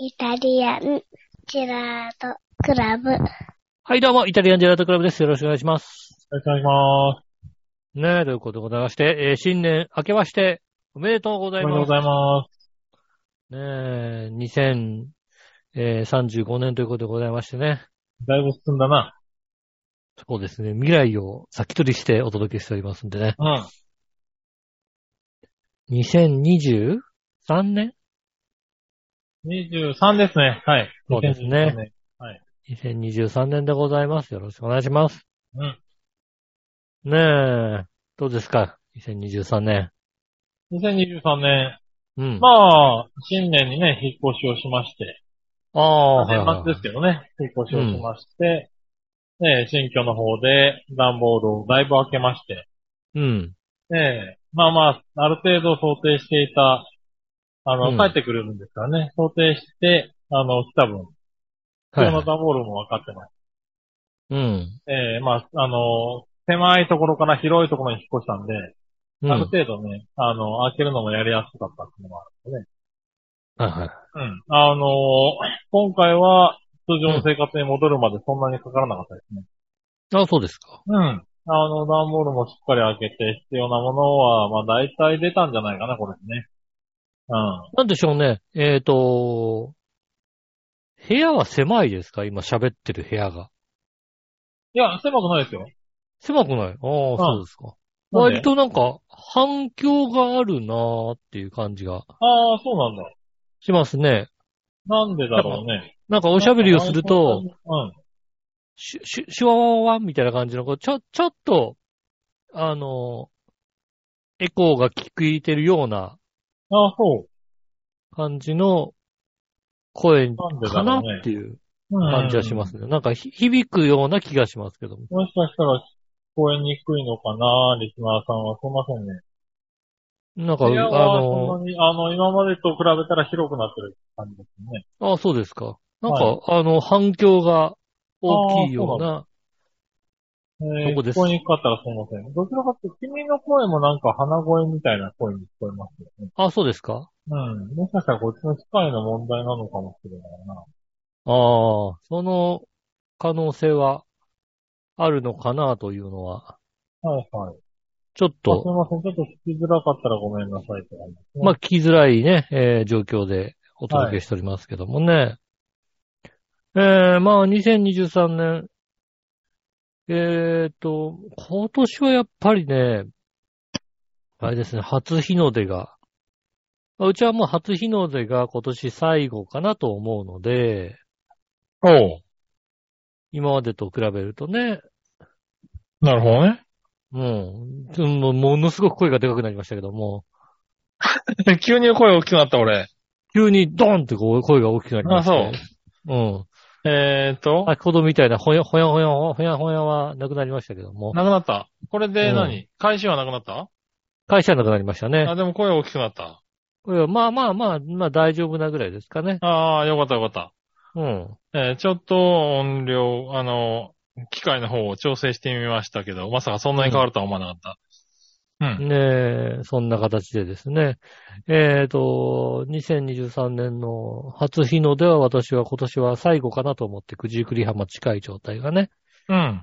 イタリアンジェラートクラブ。はい、どうも、イタリアンジェラートクラブです。よろしくお願いします。よろしくお願いします。ねえ、ということでございまして、えー新年明けまして、おめでとうございます。おめでとうございます。ねえ、2035年ということでございましてね。だいぶ進んだな。そうですね、未来を先取りしてお届けしておりますんでね。うん。2023年23ですね。はい。そうですね2023年。はい。?2023 年でございます。よろしくお願いします。うん。ねえ、どうですか ?2023 年。2023年。うん。まあ、新年にね、引っ越しをしまして。ああ、年末ですけどね、引っ越しをしまして、ね、新居の方で段ボールをだいぶ開けまして。うん。ねまあまあ、ある程度想定していた、あの、うん帰ってくれるんですからね、想定して、あの、来た分、はい今日の段ボールも分かってます。うん。ええまあ、あの、狭いところから広いところに引っ越したんで、うん。ある程度ね、あの、開けるのもやりやすかったっていうのもあるんでね。はいはい。うん。あの今回は通常の生活に戻るまでそんなにかからなかったですね。あそうですか。うん。あの、段ボールもしっかり開けて必要なものは、まあ大体出たんじゃないかな、これね。うん。なんでしょうね。えっ、と、部屋は狭いですか？今喋ってる部屋が。いや、狭くないですよ。狭くない？ああ、そうですか。割となんか反響があるなーっていう感じがああ、そうなんだ。しますね。なんでだろうね。なんかおしゃべりをすると、うん。シュ、シュ、シュワワワみたいな感じの、ちょ、ちょっと、あの、エコーが聞いてるようなああ、そう。感じの声なんでだかなっていううん感じはしますね。なんかひ響くような気がしますけども。もしかしたら聞こえにくいのかな、リスナーさんは。すいませんね。なんか、あはの、あの、今までと比べたら広くなってる感じですね。あそうですか。なんか、はあの、反響が大きいような、えー、そこです？聞こえにくかったらすみません。どちらかというと、君の声もなんか鼻声みたいな声に聞こえますよね。あ、そうですか？うん。もしかしたらこっちの機械の問題なのかもしれないな。ああ、その可能性はあるのかなというのは、はいはい。ちょっあすと、みません。ちょっと聞きづらかったらごめんなさいって感じですね。まあ、聞きづらいね、えー状況でお届けしておりますけどもね。えー、まあ、2023年、えーと、今年はやっぱりね、あれですね、初日の出が、まあうちはもう初日の出が今年最後かなと思うので、おう。今までと比べるとね、なるほどね。うん、うんもうものすごく声がでかくなりましたけども、急に声大きくなった俺。急にドンってこう声が大きくなりました、ね。うん。えーと、先ほどみたいなほやほやほやほやほやはなくなりましたけども、なくなった？これでうん何、開始はなくなった？会社はなくなりましたねあ、。でも声大きくなった。これはまあまあまあ、まあ大丈夫なぐらいですかね。ああ、よかったよかった。うん。えーちょっと音量、あの、機械の方を調整してみましたけど、まさかそんなに変わるとは思わなかった。うん。ねえ、そんな形でですね。えっ、と、2023年の初日の出は私は今年は最後かなと思って九十九里浜近い状態がね。うん。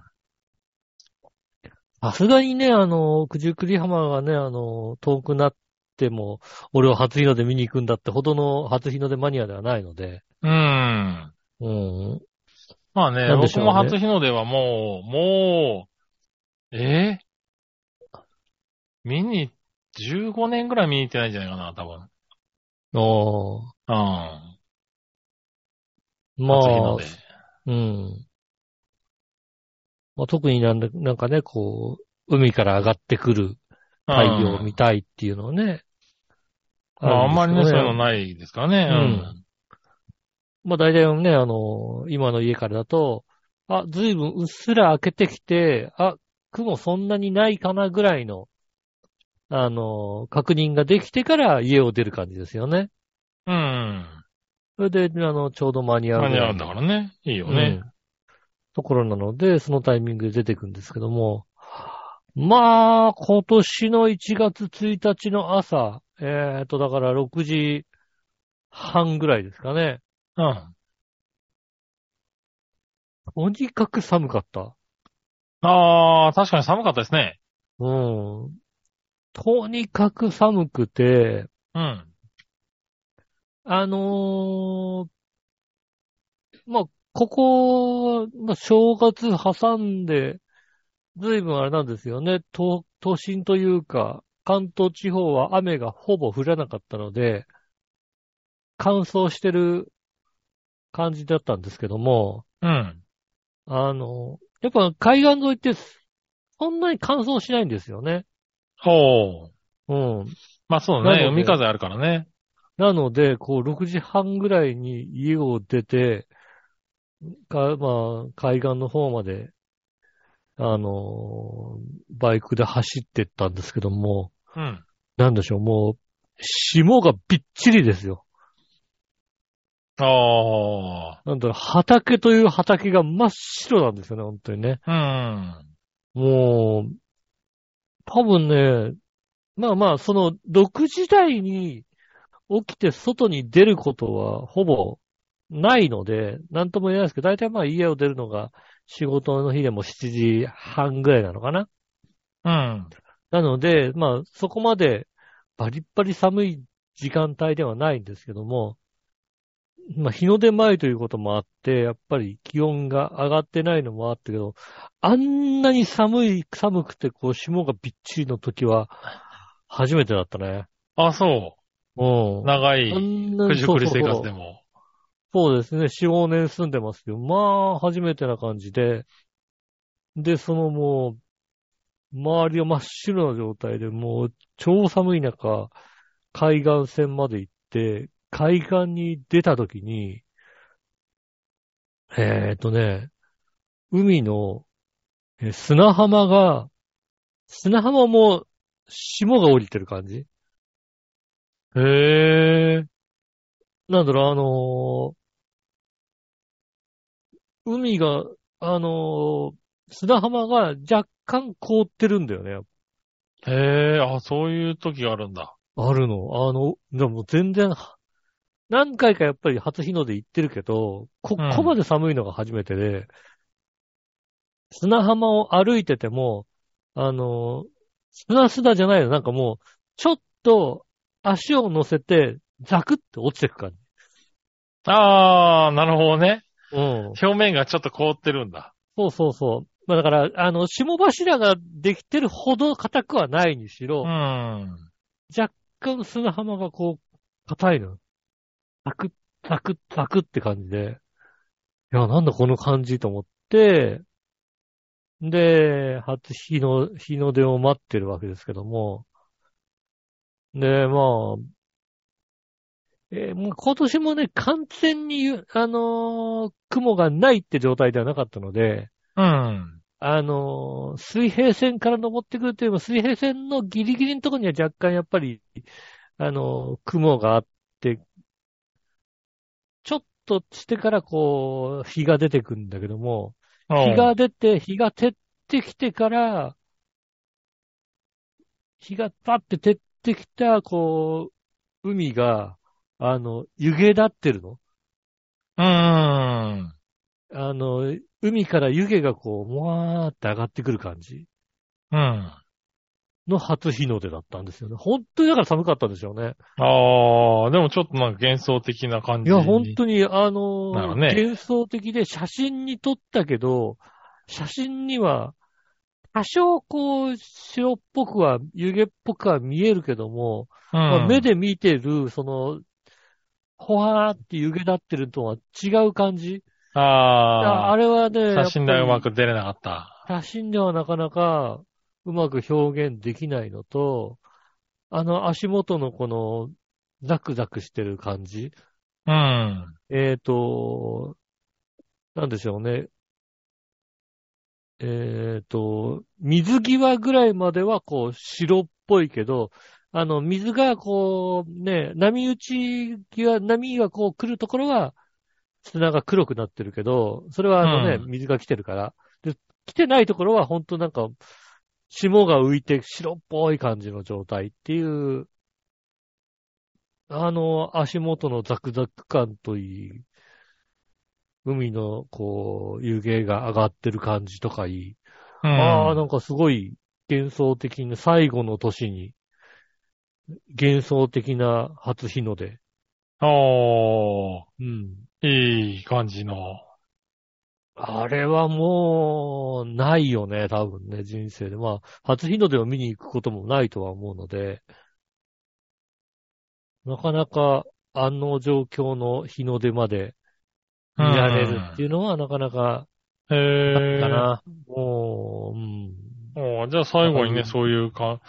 さすがにね、あの、九十九里浜がね、あの、遠くなっても、俺は初日の出見に行くんだってほどの初日の出マニアではないので、うん。うん。まあね、ね僕も初日の出はもう、もう、えー見に、15年ぐらい見に行ってないんじゃないかな、多分。おーうん。まあ。うん。まあ、特になんだなんかね、こう、海から上がってくる太陽を見たいっていうのをね。まあ、あんまりね、そういうのい。ないですからね。うんまあ大体ね、あの、今の家からだと、あ、ずいぶんうっすら開けてきて、あ、雲そんなにないかなぐらいの、あの、確認ができてから家を出る感じですよね。うん。うん。それで、あの、ちょうど間に合う。間に合うんだからね。いいよね。うんところなので、そのタイミングで出てくんですけども、まあ、今年の1月1日の朝、えっ、と、だから6時半ぐらいですかね。うん。とにかく寒かった。ああ、確かに寒かったですね。うん。とにかく寒くて、うん。あのーまあ、ここ、まあ、正月挟んで、ずいぶんあれなんですよね。都、都心というか、関東地方は雨がほぼ降らなかったので、乾燥してる感じだったんですけども、うん。あの、やっぱ海岸沿いって、そんなに乾燥しないんですよね。ほう。うん。まあそうね。海風あるからね。なので、こう、6時半ぐらいに家を出て、か、まあ、海岸の方まで、あのーバイクで走ってったんですけども、うん。なんでしょう、もう、霜がびっちりですよ。あなんだろう、畑という畑が真っ白なんですよね、本当にね。あ。うん。もう、多分ね、まあまあ、その、6時台に起きて外に出ることはほぼないので、なんとも言えないですけど、大体まあ家を出るのが仕事の日でも7時半ぐらいなのかな。うん。なので、まあそこまでバリッバリ寒い時間帯ではないんですけども、まあ日の出前ということもあって、やっぱり気温が上がってないのもあったけど、あんなに寒い、寒くてこう霜がびっちりの時は初めてだったね。あ、そうう。ん。長いあんな九十九里生活でも。そうですね。4、5年住んでますけど、まあ、初めてな感じで。で、そのもう、周りは真っ白な状態で、もう、超寒い中、海岸線まで行って、海岸に出た時に、えーっとね、海の、え砂浜が、砂浜も霜が降りてる感じ？へえ。なんだろう、あのー海が、あのー砂浜が若干凍ってるんだよね。へえ、あ、そういう時があるんだ。あるの。あの、でも全然、何回かやっぱり初日の出行ってるけど、こうんこまで寒いのが初めてで、砂浜を歩いてても、あのー砂砂じゃないの。なんかもう、ちょっと足を乗せて、ザクって落ちてく感じ。ああ、なるほどね。うん。表面がちょっと凍ってるんだ。そうそうそう。まあだから、あの、霜柱ができてるほど硬くはないにしろ、うん。若干砂浜がこう、硬いの。ザクッ、ザクッ、ザクッって感じで。いや、なんだこの感じと思って、で、初日の、日の出を待ってるわけですけども、で、まあ、えーもう今年もね、完全に、あのー雲がないって状態ではなかったので、うん。あのー水平線から登ってくるというよりも、水平線のギリギリのところには若干やっぱり、あのー雲があって、としてからこう、日が出てくるんだけども、日が出て、日が照ってきてから、日がパッて照ってきた、こう、海が、あの、湯気立ってるの？うん。あの、海から湯気がこう、もわーって上がってくる感じうん。の初日の出だったんですよね。本当にだから寒かったんでしょうね。ああ、でもちょっとなんか幻想的な感じに。いや、本当に、あのなるほどね幻想的で写真に撮ったけど、写真には、多少こう、白っぽくは、湯気っぽくは見えるけども、うん。まあ目で見てる、その、ほわーって湯気立ってるとは違う感じあああ、れはね、写真ではうまく。く出れなかった。写真ではなかなかうまく表現できないのと、あの足元のこのザクザクしてる感じ。うん。えっ、と、なんでしょうね。えっ、と、水際ぐらいまではこう白っぽいけど、あの、水がこうね、波打ち際、波がこう来るところは砂が黒くなってるけど、それはあのね、うん水が来てるから。で、来てないところは本当なんか、霜が浮いて白っぽい感じの状態っていう、あの、足元のザクザク感といい、海の、こう、湯気が上がってる感じとかいい。うん。ああ、なんかすごい幻想的な、最後の年に、幻想的な初日の出。おー、うん。いい感じの。あれはもう、ないよね、多分ね、人生で。まあ、初日の出を見に行くこともないとは思うので、なかなか、あの状況の日の出まで見られるっていうのは、なかなか、へえ。かな。もう、うん。おーじゃあ最後にね、うんそういうか、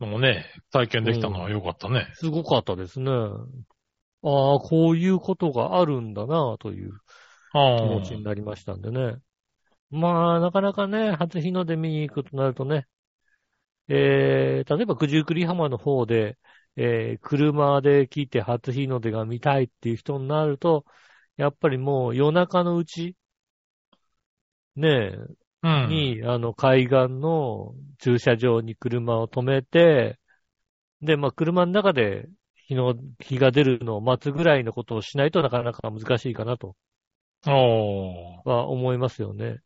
のもね、体験できたのは良かったね。すごかったですね。ああ、こういうことがあるんだな、というあ気持ちになりましたんでね。まあ、なかなかね、初日の出見に行くとなるとね、えー、例えば九十九里浜の方で、えー、車で来て初日の出が見たいっていう人になると、やっぱりもう夜中のうち、ねうえ、ん。に、あの、海岸の駐車場に車を止めて、で、まあ、車の中で日の、日が出るのを待つぐらいのことをしないとなかなか難しいかなと。は思いますよね。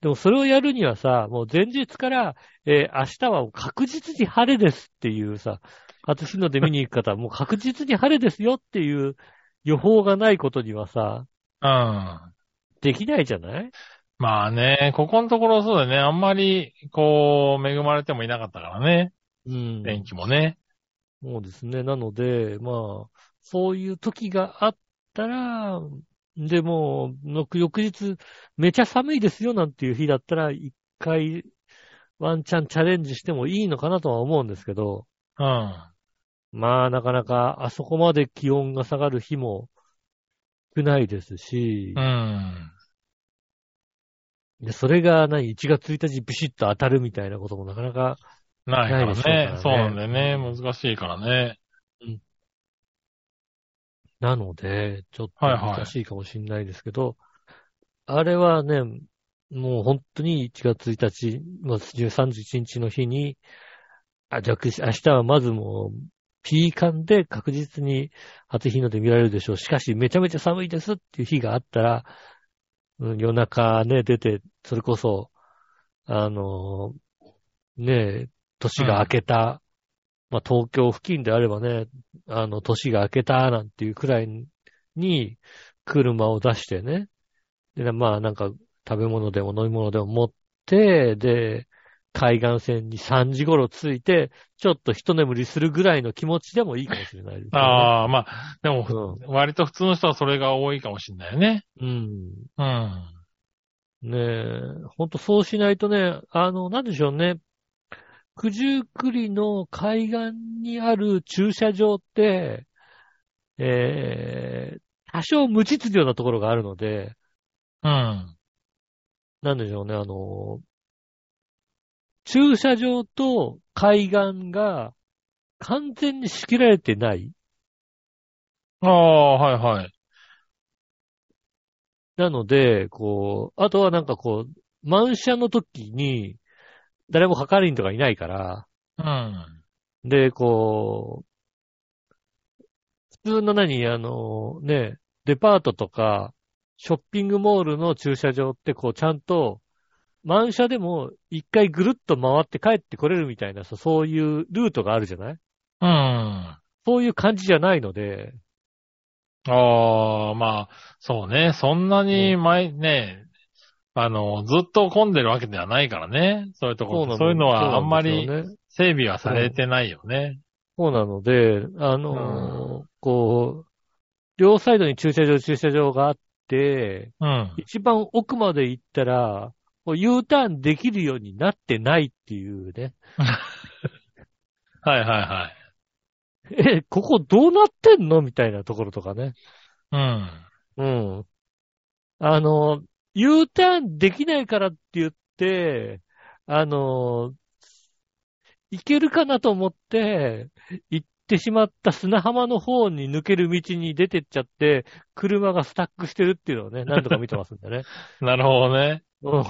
でもそれをやるにはさ、もう前日から、えー明日は確実に晴れですっていうさ、初日の出見に行く方は もう確実に晴れですよっていう予報がないことにはさ、うん。できないじゃない？まあね、ここのところそうだよね。あんまり、こう、恵まれてもいなかったからね。うん。天気もね。そうですね。なので、まあ、そういう時があったら、でも、の翌日、めちゃ寒いですよなんていう日だったら、一回、ワンチャンチャレンジしてもいいのかなとは思うんですけど、うん。まあ、なかなか、あそこまで気温が下がる日も少ないですしう、ん。でそれが何、1月1日ビシッと当たるみたいなこともなかなか、ないからないからね。ねそうなんだよね。難しいからね。なので、ちょっとはいはい難しいかもしれないですけど、あれはね、もう本当に1月1日、まあ、31日の日に、あ、じゃあ明日はまずもう、ピーカンで確実に初日の出見られるでしょう。しかし、めちゃめちゃ寒いですっていう日があったら、うん夜中ね、出て、それこそ、あの、ね、年が明けた、まあ、東京付近であればね、あの、年が明けたなんていうくらいに、車を出してね。で、まあなんか食べ物でも飲み物でも持って、で、海岸線に3時頃着いて、ちょっと一眠りするぐらいの気持ちでもいいかもしれないね。ああ、まあ、でも、う割と普通の人はそれが多いかもしれないよね。うん。うん。ねえ、ほんとそうしないとね、あの、なんでしょうね。九十九里の海岸にある駐車場って、えー、多少無秩序なところがあるので、うん。なんでしょうね、あの、駐車場と海岸が完全に仕切られてない。ああ、はいはい。なので、こう、あとはなんかこう、満車の時に、誰も係員とかいないから、うん。で、こう、普通の何、あの、ね、デパートとか、ショッピングモールの駐車場ってこう、ちゃんと、満車でも一回ぐるっと回って帰ってこれるみたいな、そうそういうルートがあるじゃない？うん。そういう感じじゃないので、ああ、まあ、そうね。そんなに前、ね、あの、ずっと混んでるわけではないからね。そういうとこなそういうのはあんまり整備はされてないよね。そうなので、あのーこう、両サイドに駐車場、駐車場があって、うん。一番奥まで行ったら、U ターンできるようになってないっていうね。はいはいはい。え、ここどうなってんの？みたいなところとかね。うん。うん。あの、U ターンできないからって言って、あの、行けるかなと思って、行ってしまった砂浜の方に抜ける道に出てっちゃって、車がスタックしてるっていうのをね、何度か見てますんでね。なるほどね。うん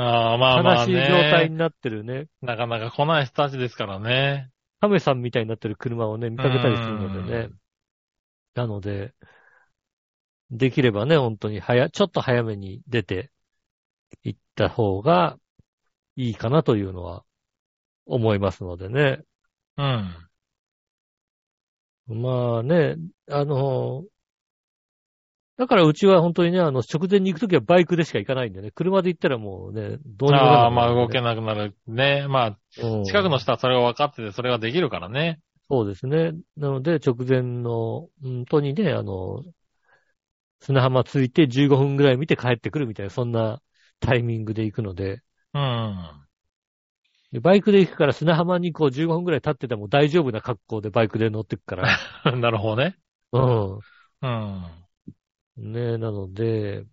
ああ、まあまあ悲しい状態ね。になってるね。なかなか来ない人たちですからね。亀さんみたいになってる車をね、見かけたりするのでねうん。なので、できればね、本当に早、ちょっと早めに出て行った方がいいかなというのは思いますのでね。うん。まあね、あの、だからうちは本当にね、あの、直前に行くときはバイクでしか行かないんでね、車で行ったらもうね、どうにもならないああ、まあ動けなくなる。ね。まあ、うん近くの人はそれが分かってて、それができるからね。そうですね。なので、直前の、本当にね、あの、砂浜着いて15分ぐらい見て帰ってくるみたいな、そんなタイミングで行くので、うん。でバイクで行くから砂浜にこう15分ぐらい立ってても大丈夫な格好でバイクで乗ってくから。なるほどね。うん。うん。ねなので、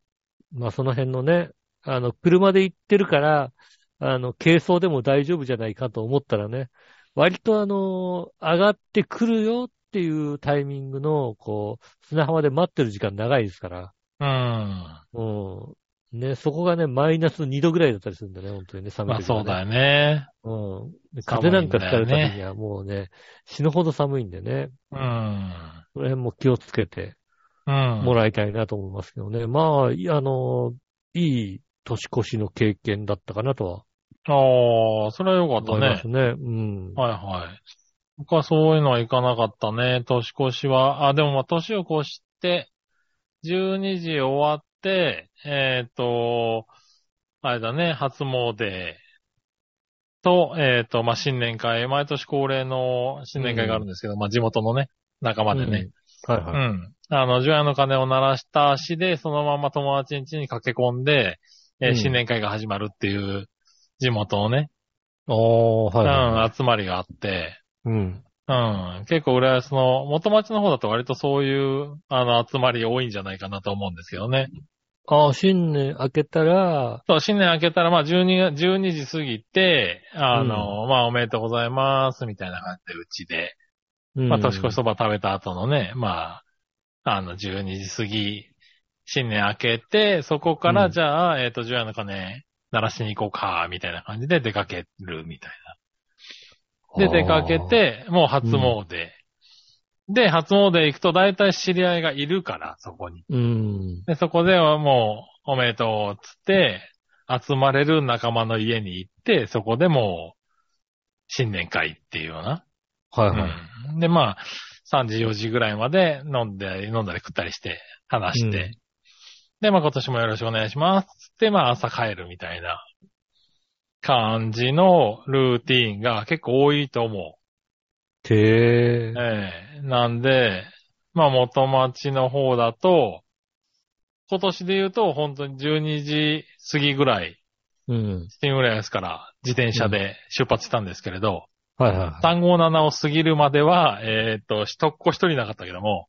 まあその辺のね、あの、車で行ってるから、あの、軽装でも大丈夫じゃないかと思ったらね、割とあの、上がってくるよっていうタイミングの、こう、砂浜で待ってる時間長いですから、うん。うん。ね、そこがね、マイナス2度ぐらいだったりするんだね、本当にね、寒いまあそうだよね。うん。風なんか吹かれた時にはもうね、死ぬほど寒いんでね、うん。その辺も気をつけてうん。もらいたいなと思いますけどね。まあ、いあの、いい年越しの経験だったかなとはああ、それはよかったね。ね。うん。はいはい。僕はそういうのはいかなかったね。年越しは。あ、でもまあ年を越して、12時終わって、えっ、と、あれだね、初詣と、えっ、と、まあ新年会、毎年恒例の新年会があるんですけど、まあ地元のね、仲間でね。はいはい。うん。あの、除夜の鐘を鳴らした足で、そのまま友達ん家に駆け込んで、えーうん新年会が始まるっていう、地元のね、おー、はいはい。うん、集まりがあって、うん。うん。結構、浦安の元町の方だと割とそういう、あの、集まり多いんじゃないかなと思うんですけどね。ああ、新年明けたら、そう、新年明けたら、まあ、12、12時過ぎて、あの、まあ、おめでとうございます、みたいな感じで、うちで、うんまあ、年越しそば食べた後のね、まあ、あの、12時過ぎ、新年明けて、そこから、うんじゃあ、えっ、と、除夜の鐘、鳴らしに行こうか、みたいな感じで出かける、みたいな。で、出かけ、て、もう初詣。で、初詣行くと大体知り合いがいるから、そこに。うん。で、そこではもう、おめでとう、つって、集まれる仲間の家に行って、そこでもう、新年会っていうような。はいはい。うんで、まあ、3時、4時ぐらいまで飲んで、飲んだり食ったりして、話して。うんで、まあ今年もよろしくお願いします。つって、まあ朝帰るみたいな感じのルーティーンが結構多いと思てう。ー。ええなんで、まあ元町の方だと、今年で言うと本当に12時過ぎぐらい、うん。新浦安から自転車で出発したんですけれど、はいはいは357を過ぎるまでは、えっ、と、一っ子一人いなかったけども、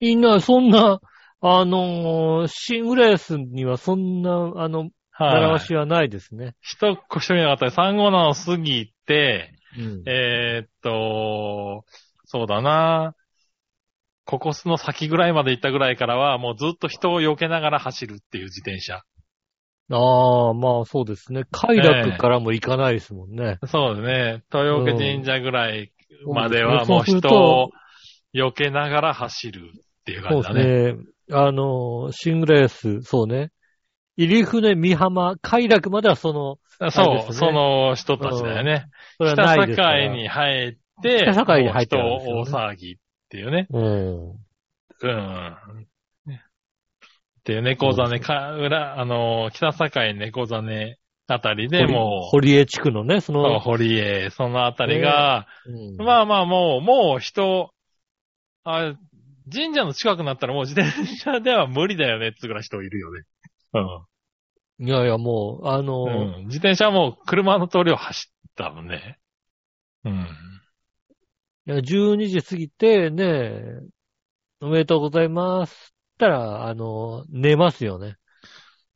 い。みんな、そんな、あのー、シングレースにはそんな、あの、習わしはないですね。一っ子一人いなかったで、357を過ぎて、うん。えーっと、そうだな。ここの先ぐらいまで行ったぐらいからは、もうずっと人を避けながら走るっていう自転車。ああ、まあそうですね。快楽からも行かないですもんね。そうですね。豊岡神社ぐらいまではうんもう人を避けながら走るっていうそう感じだね。ですね。あのー、シングレース、そうね。入船、三浜、快楽まではその、そう、その人たちだよね。それは北ないですから。境に入って、北境に入って人大騒ぎっていうね。うん。うん。っていう猫ザネ、か、裏、あの、北境猫ザネあたりでもう、堀江地区のね、そそうの、堀江、そのあたりが、うんまあまあもう、もう人、あ、神社の近くなったらもう自転車では無理だよねってぐらい人いるよね。いやいや、もう、あのうん。ー、うん。自転車はもう車の通りを走ったもんね。うん。いや12時過ぎて、ね、おめでとうございます。ったら、あのー、寝ますよね。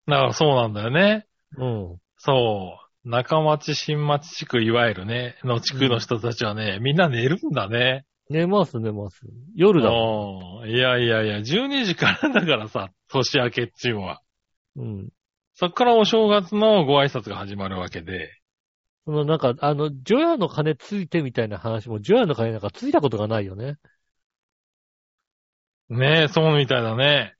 だからそうなんだよね。うん。そう。中町、新町地区、いわゆるね、の地区の人たちはね、みんな寝るんだね。寝ます、寝ます。夜だもうん。いやいやいや、12時からだからさ、年明けっちゅうのは。ん。うん。そっからお正月のご挨拶が始まるわけで。そのなんか、あの、ジョヤの鐘ついてみたいな話も、ジョヤの鐘なんかついたことがないよね。ねえ、そうみたいだね。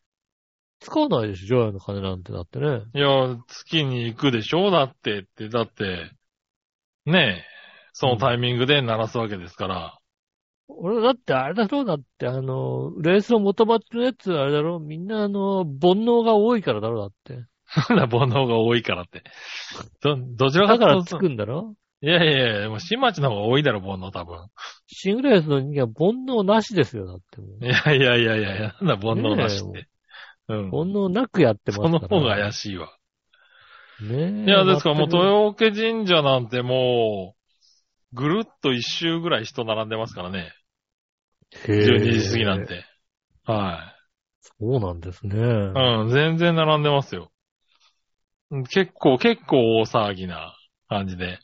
使わないでしょ、除夜の鐘なんてだってね。いや、月に行くでしょだってって、だって、ねえ、そのタイミングで鳴らすわけですから。俺だってあれだろうだって、あの、レースの元町のやつあれだろみんなあの、煩悩が多いからだろうだって。なんだ、煩悩が多いからって。ど、どちらかだからつくんだろ？いやいやいや、もう新町の方が多いだろ、煩悩多分。シングレースの人間は煩悩なしですよ、だってもう。いやいやいやいやなんだ、煩悩なしって。うん。煩悩なくやってますそから。の方が怪しいわ。ねえ。いや、ですからもう豊岡神社なんてもう、ぐるっと一周ぐらい人並んでますからね。へえ12時過ぎなん。て。はそうなんですね。い。うん、全然並んでますよ。うん結構、結構大騒ぎな感じで。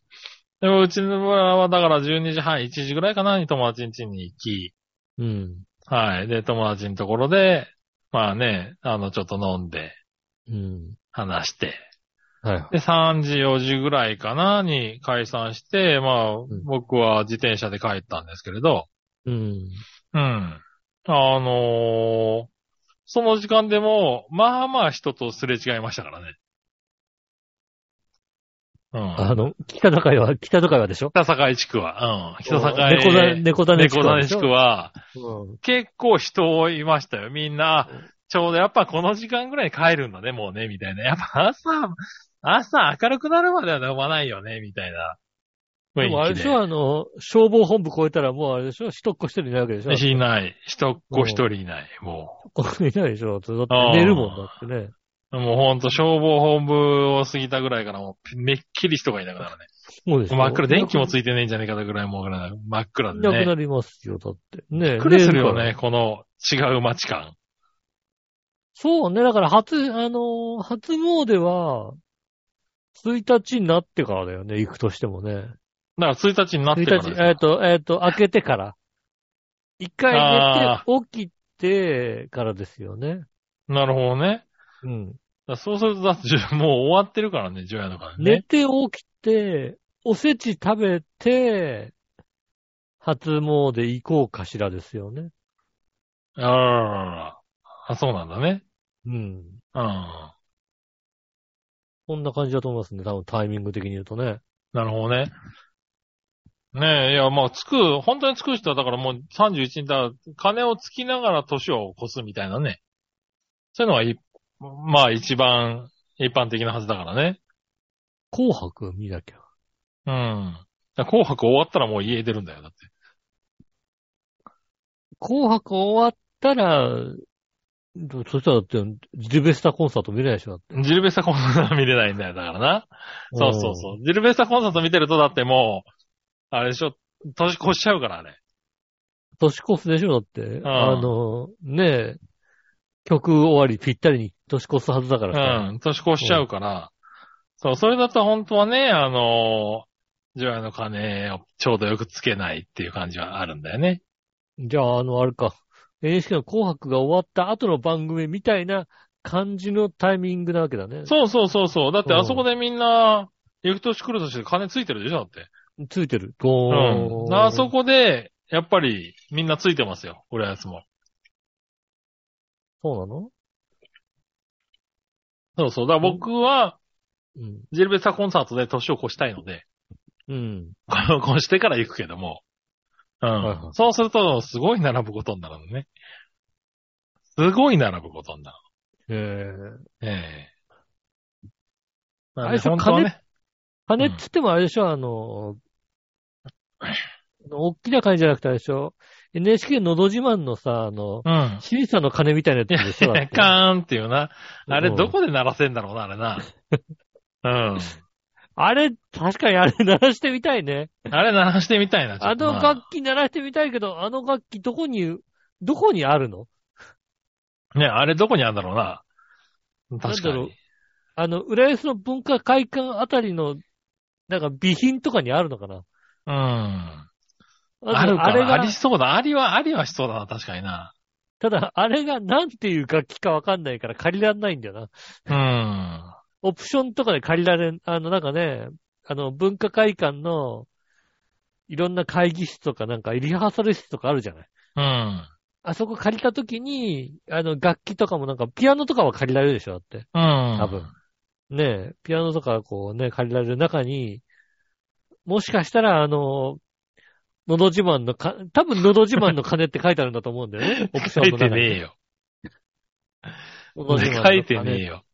でもうちの村はだから12時半、1時ぐらいかなに友達ん家に行き、うん。はい。で、友達のところで、まあね、あの、ちょっと飲んで、うん。話して、はい。で、3時、4時ぐらいかなに解散して、まあ、ん僕は自転車で帰ったんですけれど、うん。うん。あのーその時間でも、まあまあ人とすれ違いましたからね。うん。あの、北高いは、北高いはでしょ？北境地区は、うん。北境猫だ、猫だね猫種地区は、うん。結構人いましたよ。みんな、ちょうどやっぱこの時間ぐらいに帰るんだね、もうね、みたいな。やっぱ朝、朝明るくなるまでは飲まないよね、みたいなで。でもあれでしょ？あの、消防本部超えたらもうあれでしょ？一っ子一人いないわけでしょ？いない。一っ子一人いない。もここいないでしょ？だって寝るもんだってね。う。もうほんと消防本部を過ぎたぐらいからもうめっきり人がいなくなるね。そうでしょ真っ暗、電気もいついてねえんじゃねえかぐらいもう真っ暗でなくなね。りますよ、だって。ねびっくりするよ寝ね、この違う街感。そうね、だから初、あの、初詣は、1日になってからだよね、行くとしてもね。だから1日になって1から日、ですよえっ、と、えっ、と、開けてから。一回あ寝て、起きてからですよね。なるほどね。うん。そうするとだってもう終わってるからね、除夜のからね。寝て起きて、おせち食べて、初詣行こうかしらですよね。あ。あ、そうなんだね。うん。うん。こんな感じだと思いますね。多分タイミング的に言うとね。なるほどね。ねえ、いや、まあ、つく、本当につく人は、だからもう31日だ、金をつきながら年を越すみたいなね。そういうのがい、まあ、一番一般的なはずだからね。紅白見なきゃ。うん。紅白終わったらもう家出るんだよ、だって。紅白終わったら、どそしたらだって、ジルベスタコンサート見れないでしょだって。ジルベスタコンサートは見れないんだよ、だからな。そうそうそう。ジルベスタコンサート見てると、だってもう、あれでしょ、年越しちゃうから、あれ。年越すでしょだって。んあの、ねえ、曲終わりぴったりに年越すはずだからさ。うん、年越しちゃうから。そう、それだと本当はね、あの、除夜の鐘をちょうどよくつけないっていう感じはあるんだよね。じゃあ、あの、あれか。NHK の紅白が終わった後の番組みたいな感じのタイミングなわけだね。そうそうそうそう。だってうんあそこでみんな、行く年来る年で金ついてるでしょだって。ついてる。うん。あそこで、やっぱりみんなついてますよ。俺のやつも。そうなの？そうそう。だから僕は、うん。ジルベスタコンサートで年を越したいので、うん。越してから行くけども。うん。はいはいそうすると、すごい並ぶことになるのね。すごい並ぶことになええる。ええあれでしょ本当はね。金っつってもあれでしょ、あの 大きな金じゃなくてあれでしょ ?NHK のど自慢のさ、あの、うん。審査の金みたいなやつでしょ？カーンっていうな。あれ、うんどこで鳴らせんだろうな、あれな。うん。あれ、確かにあれ鳴らしてみたいね。あれ鳴らしてみたいな。ちょあっとなの楽器鳴らしてみたいけど、あの楽器どこに、どこにあるの？ね、あれどこにあるんだろうな。確かなんだろうに。あの、浦安の文化会館あたりの、なんか備品とかにあるのかな？うん。ああるかあれがなありそうだ。ありは、ありはしそうだな、確かにな。ただ、あれがなんていう楽器かわかんないから借りられないんだよな。うん。オプションとかで借りられん、あの、なんかね、あの、文化会館の、いろんな会議室とかなんかリハーサル室とかあるじゃない。うん。あそこ借りた時に、あの、楽器とかもなんか、ピアノとかは借りられるでしょ、だって。うん。多分。ねえ、ピアノとかこうね、借りられる中に、もしかしたら、あの、のど自慢のか、多分のど自慢の金って書いてあるんだと思うんだよね。オプショ書いンの中に。てねえよ。のど自慢の金書いてねえよ。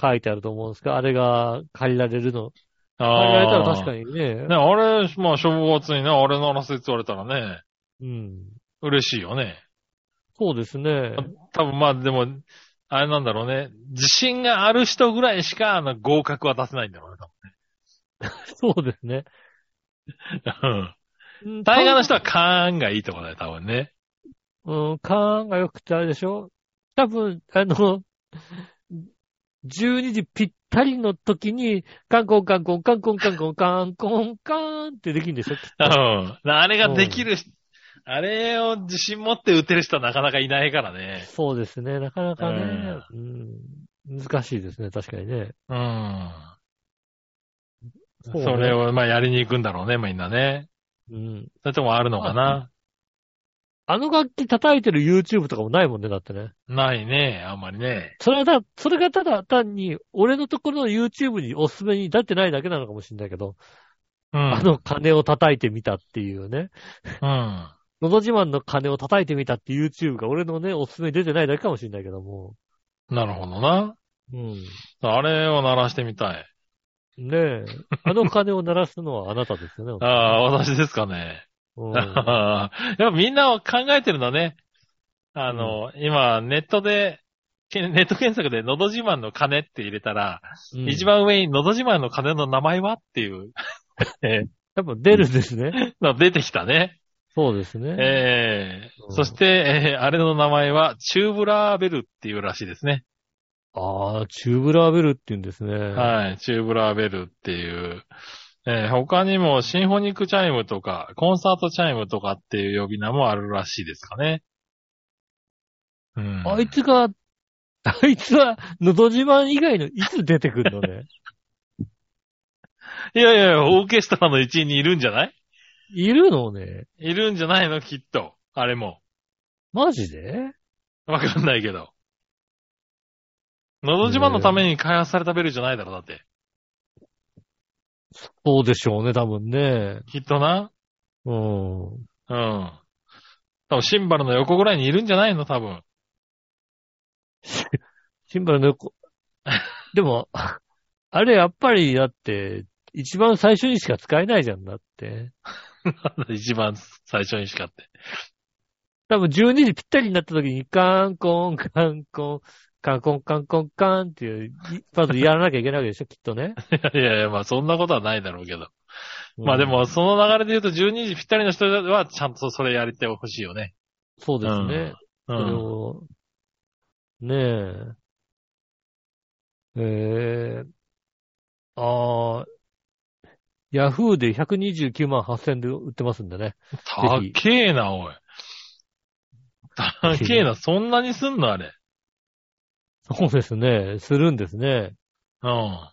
書いてあると思うんですが、あれが借りられるの。あ借りられたら確かに。にね。ね、あれ、まあ、正月にね、あれ鳴らせって言われたらね、うん。嬉しいよね。そうですね。多分まあ、でも、あれなんだろうね。自信がある人ぐらいしか、あの、合格は出せないんだろうね そうですね。うん。うん大概の人はカーンがいいとこだよ、多分ね。うん、カーンが良くてあれでしょ？多分、あの、12時ぴったりの時に、カンコンカンコンカンコンカンコンカンコンカーンってできるんでしょ？うとん。あれができる人、あれを自信持って打てる人はなかなかいないからね。そうですね。なかなかね、うん、難しいですね。確かにね。うん。それを、まあ、やりに行くんだろうね、みんなね。うん。それともあるのかなあの楽器叩いてる YouTube とかもないもんね、だってね。ないね、あんまりね。それはだ、それがただ単に、俺のところの YouTube におすすめになってないだけなのかもしれないけど、うん。あの鐘を叩いてみたっていうね。うん。のど自慢の鐘を叩いてみたって YouTube が俺のね、おすすめに出てないだけかもしれないけども。なるほどな。うん。あれを鳴らしてみたい。ねえ。あの鐘を鳴らすのはあなたですよね。ああ、私ですかね。うん、やっぱみんな考えてるんだね。あの、今、ネットで、けネット検索でのど自慢の鐘って入れたら、うん一番上にのど自慢の鐘の名前はっていう、え やっぱ出るんですね。出てきたね。そうですね。えーうんそして、えーあれの名前は、チューブラーベルっていうらしいですね。ああ、チューブラーベルって言うんですね。はい、チューブラーベルっていう。えー他にもシンフォニックチャイムとか、コンサートチャイムとかっていう呼び名もあるらしいですかね。うん。あいつが、あいつは、のど自慢以外のいつ出てくるのね？いやいや、オーケストラの一員にいるんじゃない？いるのね。いるんじゃないの？きっと。あれも。マジで？わかんないけど。のど自慢のために開発されたベルじゃないだろ、だって。そうでしょうね、多分ね。きっとな。うん。うん。多分シンバルの横ぐらいにいるんじゃないの？多分。シンバルの横。でも、あれやっぱりだって、一番最初にしか使えないじゃんだって。一番最初にしかって。多分12時ぴったりになった時に、カンコン、カンコン、カンコン、カンコン、カンっていう、まずやらなきゃいけないわけでしょ、きっとね。いやいや、まあそんなことはないだろうけど。うんまあで、も、その流れで言うと12時ぴったりの人はちゃんとそれやりてほしいよね。そうですね。うそれん。を、ねえ。えー、あー、ヤフーで129万8000で売ってますんでね。たっけえな、おい。たっけえな、そんなにすんのあれ。そうですね。するんですね。うん。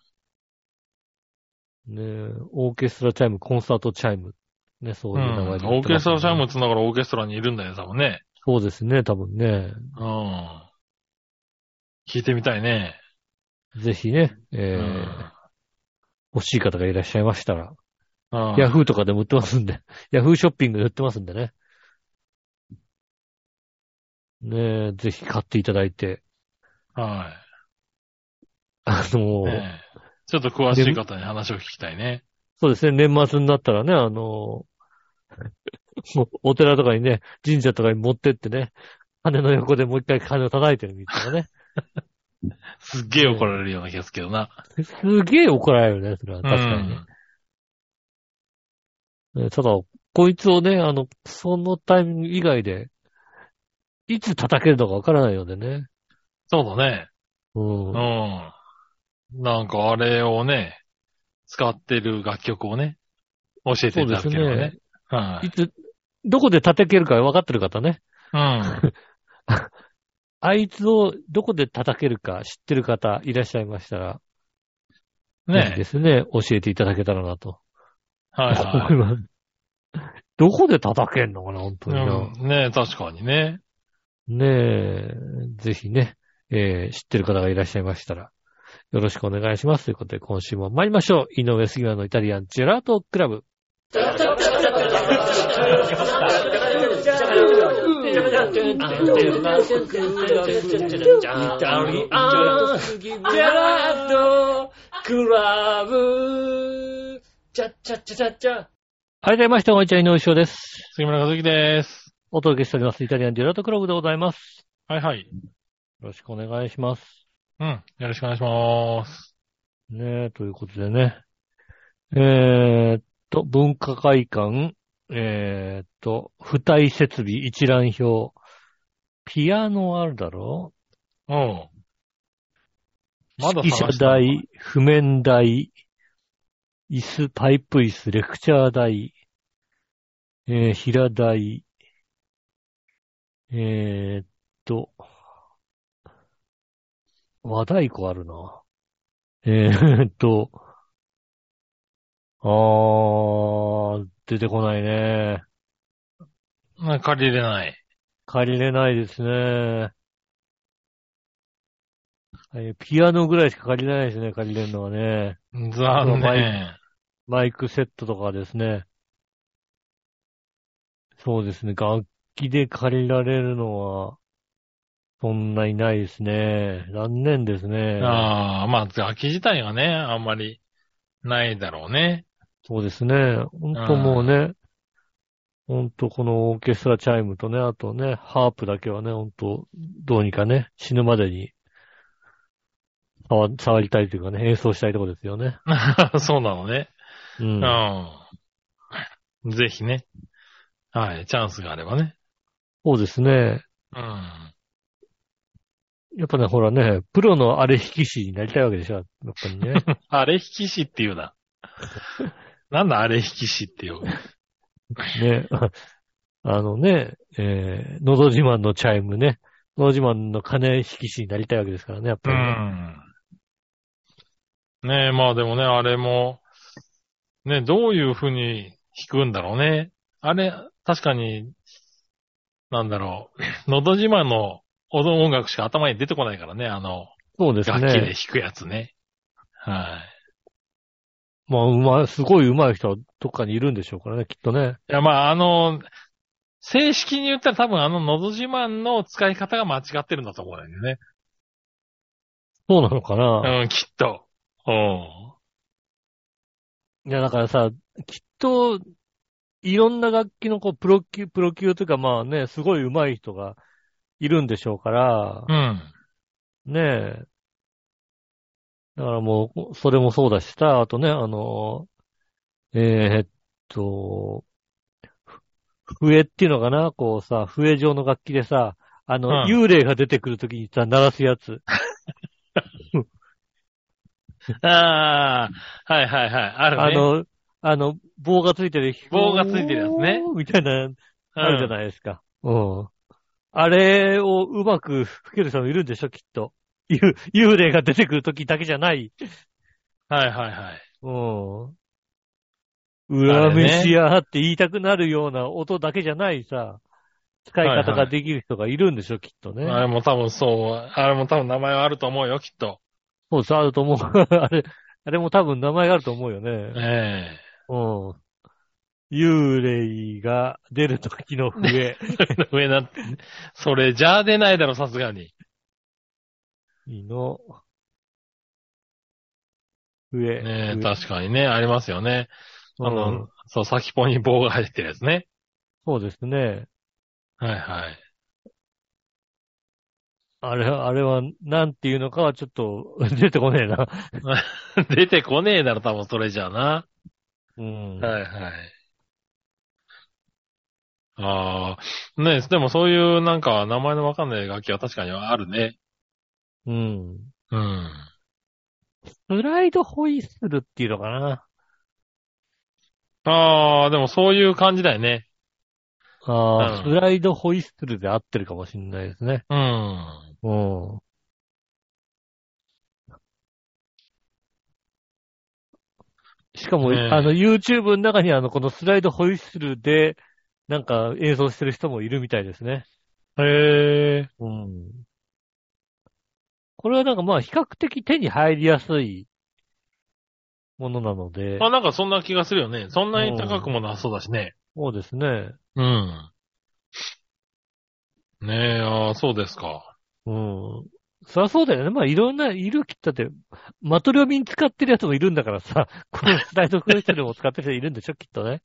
ねえ、オーケストラチャイム、コンサートチャイム。ね、そうういう名前ん。で売ってますんでオーケストラチャイムつながらオーケストラにいるんだよ、多分ね。そうですね、多分ね。うん。聞いてみたいね。ぜひね、えーうん欲しい方がいらっしゃいましたら、うん。ヤフーとかでも売ってますんで、ヤフーショッピングで売ってますんでね。ねえ、ぜひ買っていただいて、はあのい。ねえちょっと詳しい方に話を聞きたいね。そうですね、年末になったらね、あの、お寺とかにね、神社とかに持ってってね、羽の横でもう一回羽を叩いてるみたいなね。すっげえ怒られるような気がするけどな。すげえ怒られるね、それは。確かにね。ねただ、こいつをね、あの、そのタイミング以外で、いつ叩けるのかわからないのでね。そうだね。うん。うん。なんかあれをね、使ってる楽曲をね、教えていうただければね。ね。はいいつ、どこで叩けるか分かってる方ね。うん。あいつをどこで叩けるか知ってる方いらっしゃいましたら、ぜひでねすね、教えていただけたらなと。はいは思い。どこで叩けんのかな、本当い。にな。うん、ね確かにね。ねえ、ぜひね、えー知ってる方がいらっしゃいましたら、よろしくお願いします。ということで、今週も参りましょう。井上杉村のイタリアンジェラートクラブ。はい、ました。こんにちは、井上翔です。杉村和樹です。お届けしております。イタリアンジェラートクラブでございます。はいはい。よろしくお願いします。うん。よろしくお願いします。ねえ、ということでね。えーっと、文化会館、えーっと、付帯設備一覧表。ピアノあるだろ？うん。まだ指揮者台、譜面台、椅子、パイプ椅子、レクチャー台、えー、平台、えーっと、和太鼓あるな。えーっと、あー、出てこないね。うん借りれない。借りれないですね。えーピアノぐらいしか借りれないですね、借りれるのはね。残念。マイクセットとかですね。そうですね。楽器で借りられるのは、そんなにないですね。残念ですね。ああ、まあ、楽器自体がね、あんまりないだろうね。そうですね。ほんともうね、ほんとこのオーケストラチャイムとね、あとね、ハープだけはね、ほんと、どうにかね、死ぬまでに、触触りたいというかね、演奏したいところですよね。そうなのね。うん。うん。ぜひね。はい、チャンスがあればね。そうですね。うん。やっぱね、ほらね、プロのあれ弾き師になりたいわけでしょ、やっぱりね。あれ引き師っていうな。なんだあれ引き師っていう。ね。あのね、えー、のど自慢のチャイムね。のど自慢の金引き師になりたいわけですからね、やっぱうりね。ん。ねえ、まあでもね、あれも、ね、どういう風に弾くんだろうね。あれ、確かに、なんだろう、のど自慢の音楽しか頭に出てこないからね、あの、そうです楽器で弾ね。くやつね。はい。まあ、うまい、すごい上手い人はどっかにいるんでしょうからね、きっとね。いや、まあ、あの、正式に言ったら多分あの、のど自慢の使い方が間違ってるんだと思うんだよね。そうなのかな。うん、きっと。うん。いや、だからさ、きっと、いろんな楽器のこう、プロ級、プロ級というかまあね、すごい上手い人がいるんでしょうから、うん。ねえ。だからもう、それもそうだしさ、あとね、あの、えーっと、ふ笛っていうのかな？こうさ、笛状の楽器でさ、あの、うん幽霊が出てくるときにさ、鳴らすやつ。ああ、はいはいはい。あるね。あの、あの、棒がついてる。棒がついてるやつねみたいな、うん、あるじゃないですか。うん。あれをうまく吹ける人もいるんでしょ、きっと。幽幽霊が出てくるときだけじゃない。はいはいはい。うん。裏飯屋って言いたくなるような音だけじゃないさ、使い方ができる人がいるんでしょ、きっとね。あれも多分そう、あれも多分名前はあると思うよ、きっと。そうです、あると思う。あれ、あれも多分名前があると思うよね。えうん。幽霊が出る時の笛。え上だって、それじゃあ出ないだろ、さすがに。の笛。ねえ、笛確かにね、ありますよね。あの、うんそう、先っぽに棒が入ってるやつね。そうですね。はいはい。あれ、あれは、なんていうのかはちょっと 出てこねえな。出てこねえだろ、多分それじゃあな。うん。はいはい。ああ、ねでもそういうなんか名前のわかんない楽器は確かにあるね。うん。うん。スライドホイッスルっていうのかな。ああ、でもそういう感じだよね。ああ、うんスライドホイッスルで合ってるかもしれないですね。うん。うん。しかも、ねえあの、YouTube の中にあの、このスライドホイッスルで、なんか演奏してる人もいるみたいですね。へえ。うん。これはなんかまあ比較的手に入りやすいものなので、あ、なんかそんな気がするよね。そんなに高くもなさそうだしね。そうですね。うん。ねえ、ああ、そうですか。うん。そりゃそうだよね。まあいろんな、いるきったって、マトリョミン使ってるやつもいるんだからさ、このスライドクリスタルも使ってる人いるんでしょ、きっとね。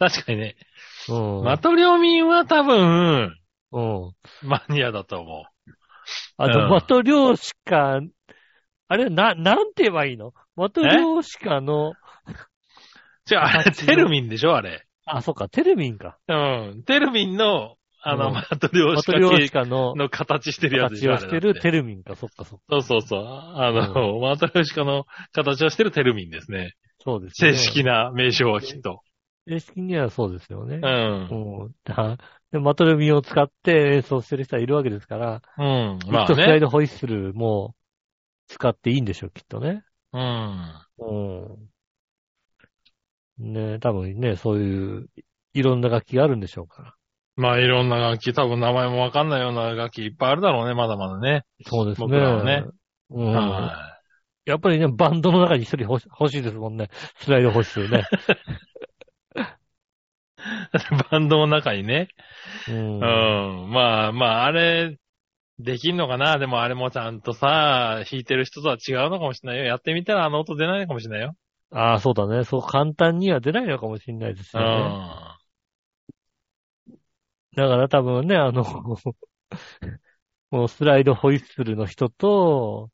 確かにね。うん。マトリョミンは多分、うん。マニアだと思あと、うんマトリョーシカ、あれ、な、なんて言えばいいの？マトリョーシカの、う。違う、あれ、テルミンでしょあれ。あ、そっか、テルミンか。うん。テルミンの、あの、うんマトリョーシカマトリョーシ系カのの形してるやつでしょ形をしてるあれだってテルミンか、そっかそっか。そうそうそう。あの、マトリョーシカの形をしてるテルミンですね。そうですね。正式な名称はきっと。正式にはそうですよねう。ん。でマトリョミンを使って演奏してる人はいるわけですから、うん。きまあっとスライね。ドホイッスルも使っていいんでしょう、きっとね。うん。うん。ね多分ね、そういう、いろんな楽器があるんでしょうから。まあいろんな楽器、多分名前もわかんないような楽器いっぱいあるだろうね、まだまだね。そうですね。僕らはねうん。はやっぱりね、バンドの中に一人欲し欲しいですもんね。スライドホイッスルね。い。バンドの中にね。う。うんん。まあまあ、あれ、できんのかな？でもあれもちゃんとさ、弾いてる人とは違うのかもしれないよ。やってみたらあの音出ないのかもしれないよ。ああ、そうだね。そう簡単には出ないのかもしれないですうよね。ん。だから多分ね、あの、もうスライドホイッスルの人と、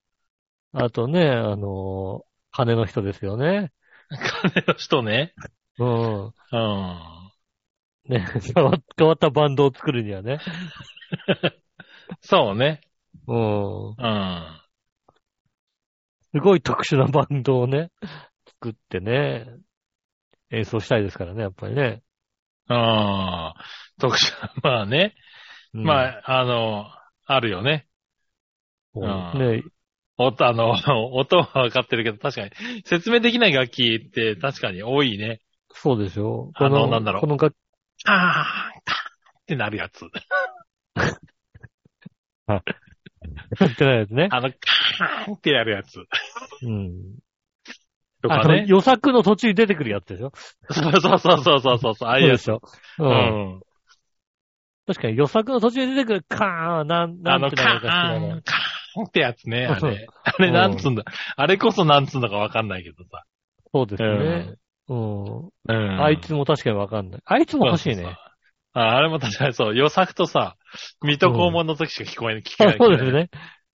あとね、あの、羽の人ですよね。金の人ね。うん。うん。ね、変わったバンドを作るにはね。そうね。うん。うん。すごい特殊なバンドをね、作ってね、演奏したいですからね、やっぱりね。ああ、特殊、まあね。うんまあ、あの、あるよね。そううんね、音、あの、音はわかってるけど、確かに、説明できない楽器って確かに多いね。そうでしょあのなんだろうこの楽ああ、カーってなるやつ。器ってないやつね。あの、カーンってやるやつ。うん。とかね。予作の途中に出てくるやつでしょ？そうそうそうそうそうそう、ああいうやつ。そうでしょ？う。うんん。確かに予作の途中に出てくるカーン、なん、なあの、んてなるからないーン、。カーンってやつね、あうんれ。あれなんつうんだ？あれこそなんつうんだかわかんないけどさ。そうですね。うん。うん。あいつも確かにわかんない。あいつも欲しいそうそうそうね。ああれも確かにそう、予作とさ、水戸黄門の時しか聞こえない、聞けない。そうです。ね。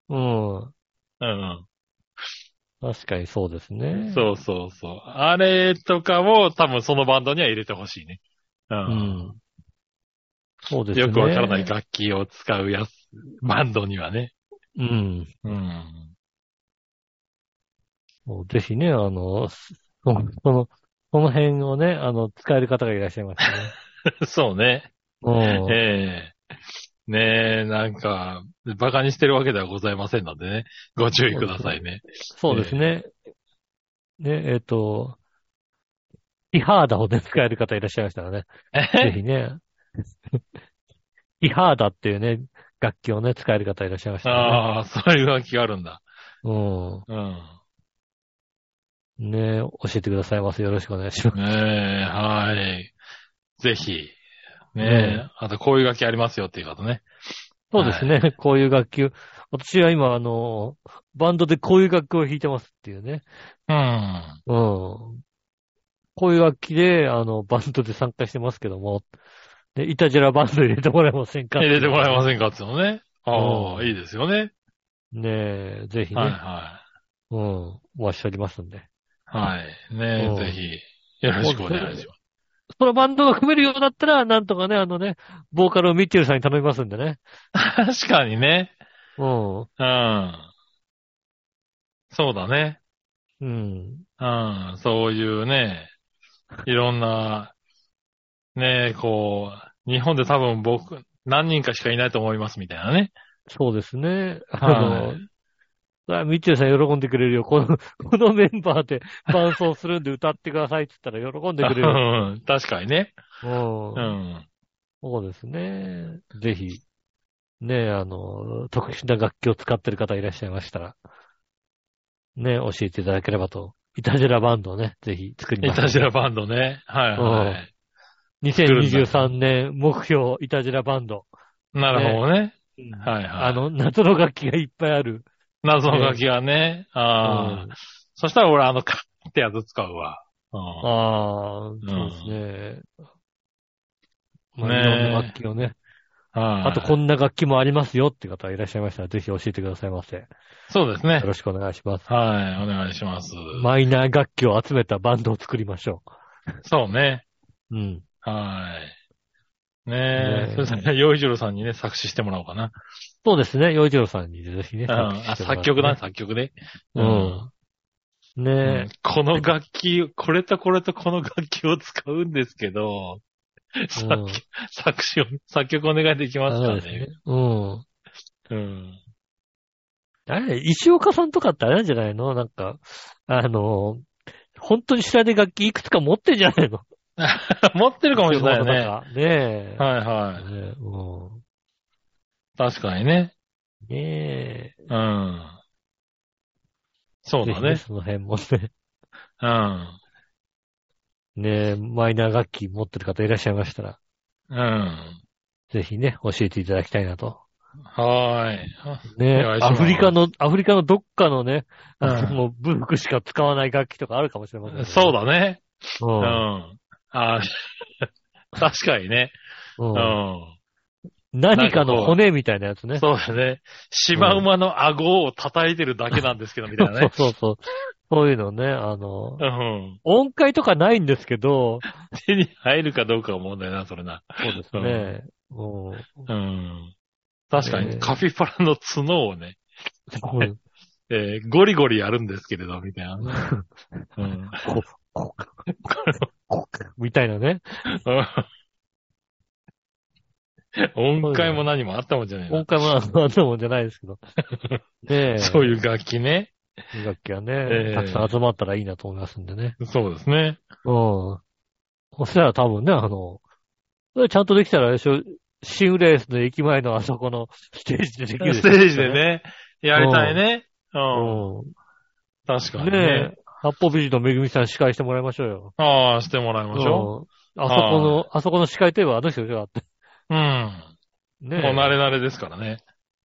うん。うん確かにそうですうねん。。そうそうそう。あれとかを多分そのバンドには入れてほしいね。う。うんん。そうですね。よくわからない楽器を使うやつ、バンドにはね。うん。うん。ぜひね、あの、そその、その辺をね、あの、使える方がいらっしゃいましたね。そうね。うん。ええねえ、なんか、馬鹿にしてるわけではございませんのでね。ご注意くださいね。そうですね。ね、えっ、と、イハーダをね、使える方いらっしゃいましたらね。ぜえひね。イハーダっていうね、楽器をね、使える方いらっしゃいましたらああ、そういう楽器があるんだ。ね。うん。うん。ね教えてくださいませ。よろしくお願いします。ねえ、はい。ぜひ。ねえ、ねあとこういう楽器ありますよっていう方ね。そうですね。こういう楽器を、私は今、あの、バンドでこういう楽器を弾いてますっていうね。うん。うん。こういう楽器で、あの、バンドで参加してますけども、で、イタジェラバンド入れてもらえませんか入れてもらえまんせんかっていうのね。ああ、うんいいですよね。ねえ、ぜひね、はいはうん、お待ちしておりますんで。い。はい。ねぜひ、よろしくお願いします。そのバンドが組めるようだったら、なんとかね、あのね、ボーカルをミッチェルさんに頼みますんでね。確かにね。うん。うん。そうだね。うん。うん。そういうね、いろんな、ねこう、日本で多分僕、何人かしかいないと思いますみたいなね。そうですね。あはいミッチェルさん喜んでくれるよ。この、このメンバーで伴奏するんで歌ってくださいって言ったら喜んでくれるよ。う ん確かにね。うんう。ん。そうですね。ぜひ、ね、あの、特殊な楽器を使ってる方いらっしゃいましたら、ね、教えていただければと。イタジェラバンドをね、ぜひ作りイます。タジラバンドね。はいはい。2023年目標、イタジラバンド。なるほどね。はいはい。あの、謎の楽器がいっぱいある。謎の楽器がね。ああ、うんそしたら俺あの、カッってやつ使うわ。うんああ、そうですね。まあ、ねえいろんな楽器をね。はいあと、こんな楽器もありますよって方いらっしゃいましたら、ぜひ教えてくださいませ。よそうですね。ろしくお願いします。はい、お願いします。マイナー楽器を集めたバンドを作りましょそうね。う。うん。はい。ねねえ。えそしたら、洋一郎さんにね、作詞してもらおうかな。そうですね。洋一郎さんにぜひね。うん。あ、作曲だ、作曲で。うん。うねんこの楽器、これとこれとこの楽器を使うんですけど、え。作うん作詞を、作曲お願いできますかねそうん。うん。あれ、石岡さんとかってあれなんじゃないの？なんか、あの、本当に知らない楽器いくつか持ってんじゃないの？持ってるかもしれないよね。ね。ねえ。はいはい。ねえう確かにね。ん。ねえ。うん。そうだね。その辺もね。うん。ねえ、マイナー楽器持ってる方いらっしゃいましたら、うん。ぜひね、教えていただきたいなと。はーい。ねアフリカの、アフリカのどっかのね、うんもうブークしか使わない楽器とかあるかもしれませんね。そうだね。う。うんん。あー 確かにね。う。うんん。何かの骨みたいなやつね。そうだね。シマウマの顎を叩いてるだけなんですけど、みたいなね。そうそうそう。そういうのね、あの、うん。音階とかないんですけど、手に入るかどうかは問題な、それな。そうですね。うんうん。確かねに、カピバラの角をね、うん えーゴリゴリやるんですけれど、みたいなね。うん。みたいなね。音階も何もあったもんじゃない音階もあんなもんじゃないですけど。ねえ。そういう楽器ね。楽器はね、ええたくさん集まったらいいなと思いますんでね。そうですね。うん。そしたら多分ね、あの、ちゃんとできたらシングレースの駅前のあそこのステージでできるステージで。ね、やりたいね。うん。うん。確かにね。ねえ。八方美人のめぐみさん司会してもらいましょうよ。ああ、してもらいましょうん。あそこの、あそこの司会といえばあの人でしょだって。う。うん。ねえ。もう慣れ慣れですからね。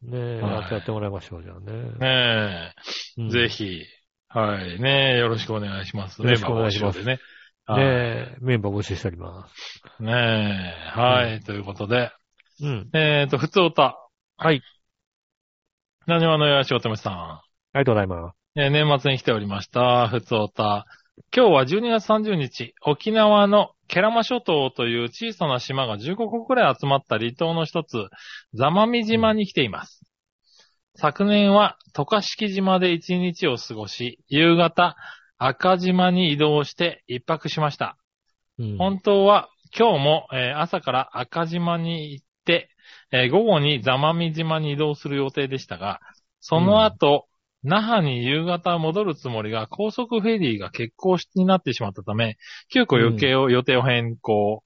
ねえ、はいやってやってもらいましょう、じゃあね。ねうんえ。ぜひ。はい。ねえ、よろしくお願いします。よろしくお願いしますね。はいねえ、メンバー募集しております。ねえ。はい。ということで。うん。えっと、普通歌。はい。何話のよやしおとめさん。ありがとうございます。えー年末に来ておりました。ふつおた。今日は12月30日、沖縄のケラマ諸島という小さな島が15個くらい集まった離島の一つ、ザマミ島に来ています。昨年は渡嘉敷島で一日を過ごし、夕方、赤島に移動して一泊しました。うん。本当は今日も、えー朝から赤島に行って、えー午後に座間味島に移動する予定でしたが、その後、那覇に夕方戻るつもりが高速フェリーが欠航になってしまったため、急遽予定を、予定を変更。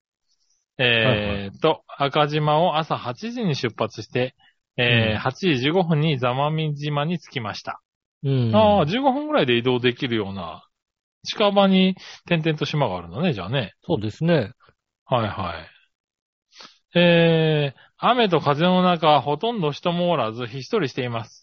えーと、赤島を朝8時に出発して、えーうん8時15分に座間味島に着きました。うん。ああ、15分ぐらいで移動できるような、近場に点々と島があるんだね、じゃあね。そうですね。はいはい。えー、雨と風の中、ほとんど人もおらず、ひっそりしています。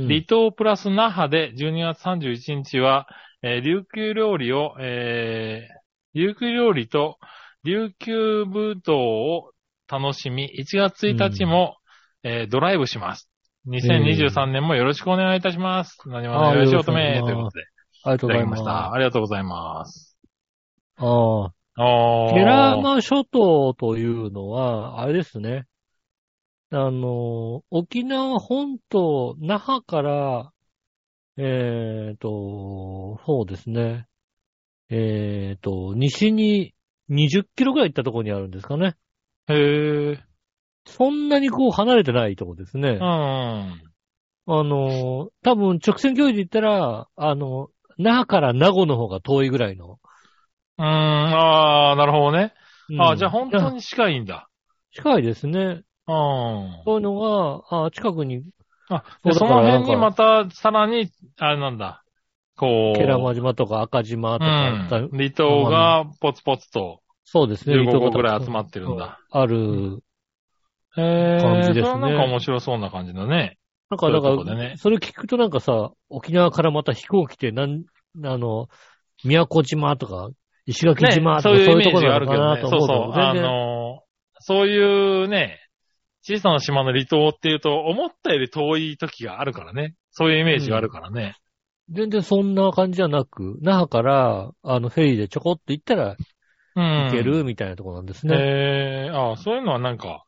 うん離島プラス那覇で12月31日は、えー琉球料理を、えー、琉球料理と琉球舞踏を楽しみ、1月1日も、えードライブします。2023年もよろしくお願いいたします。何もお願いしようとめ、ということで、ありがというございました。ありがとうございます。ああ。あーケラマ諸島というのは、あれですね。あの、沖縄本島、那覇から、えっ、と、そうですね。えっ、と、西に20キロぐらい行ったところにあるんですかね。へー。そんなにこう離れてないとこですね。うん。あの、多分直線距離で言ったら、あの、那覇から名護の方が遠いぐらいの。うーん、ああ、なるほどね。あうんじゃあ本当に近いんだ。近いですね。うん。そういうのが、あ近くに、あ、でその辺にまた、さらに、あれなんだ。こう。ケラマ島とか赤島とかうん。離島がポツポツとそうですね。15個離島ぐらい集まってるんだ。ある。へえ。感じですねそれはなんか面白そうな感じだね。なんか、だから、ねそれ聞くとなんかさ、沖縄からまた飛行機で、なん、あの、宮古島とか、石垣島とか、そういうとこなジがあるけどね。そうそう。あの、そういうね、小さな島の離島っていうと、思ったより遠い時があるからね。そういうイメージがあるからね。全然そんな感じじゃなく、那覇から、あの、フェリーでちょこっと行ったらうん。行けるみたいなところなんですね。へえ、ああ、そういうのはなんか、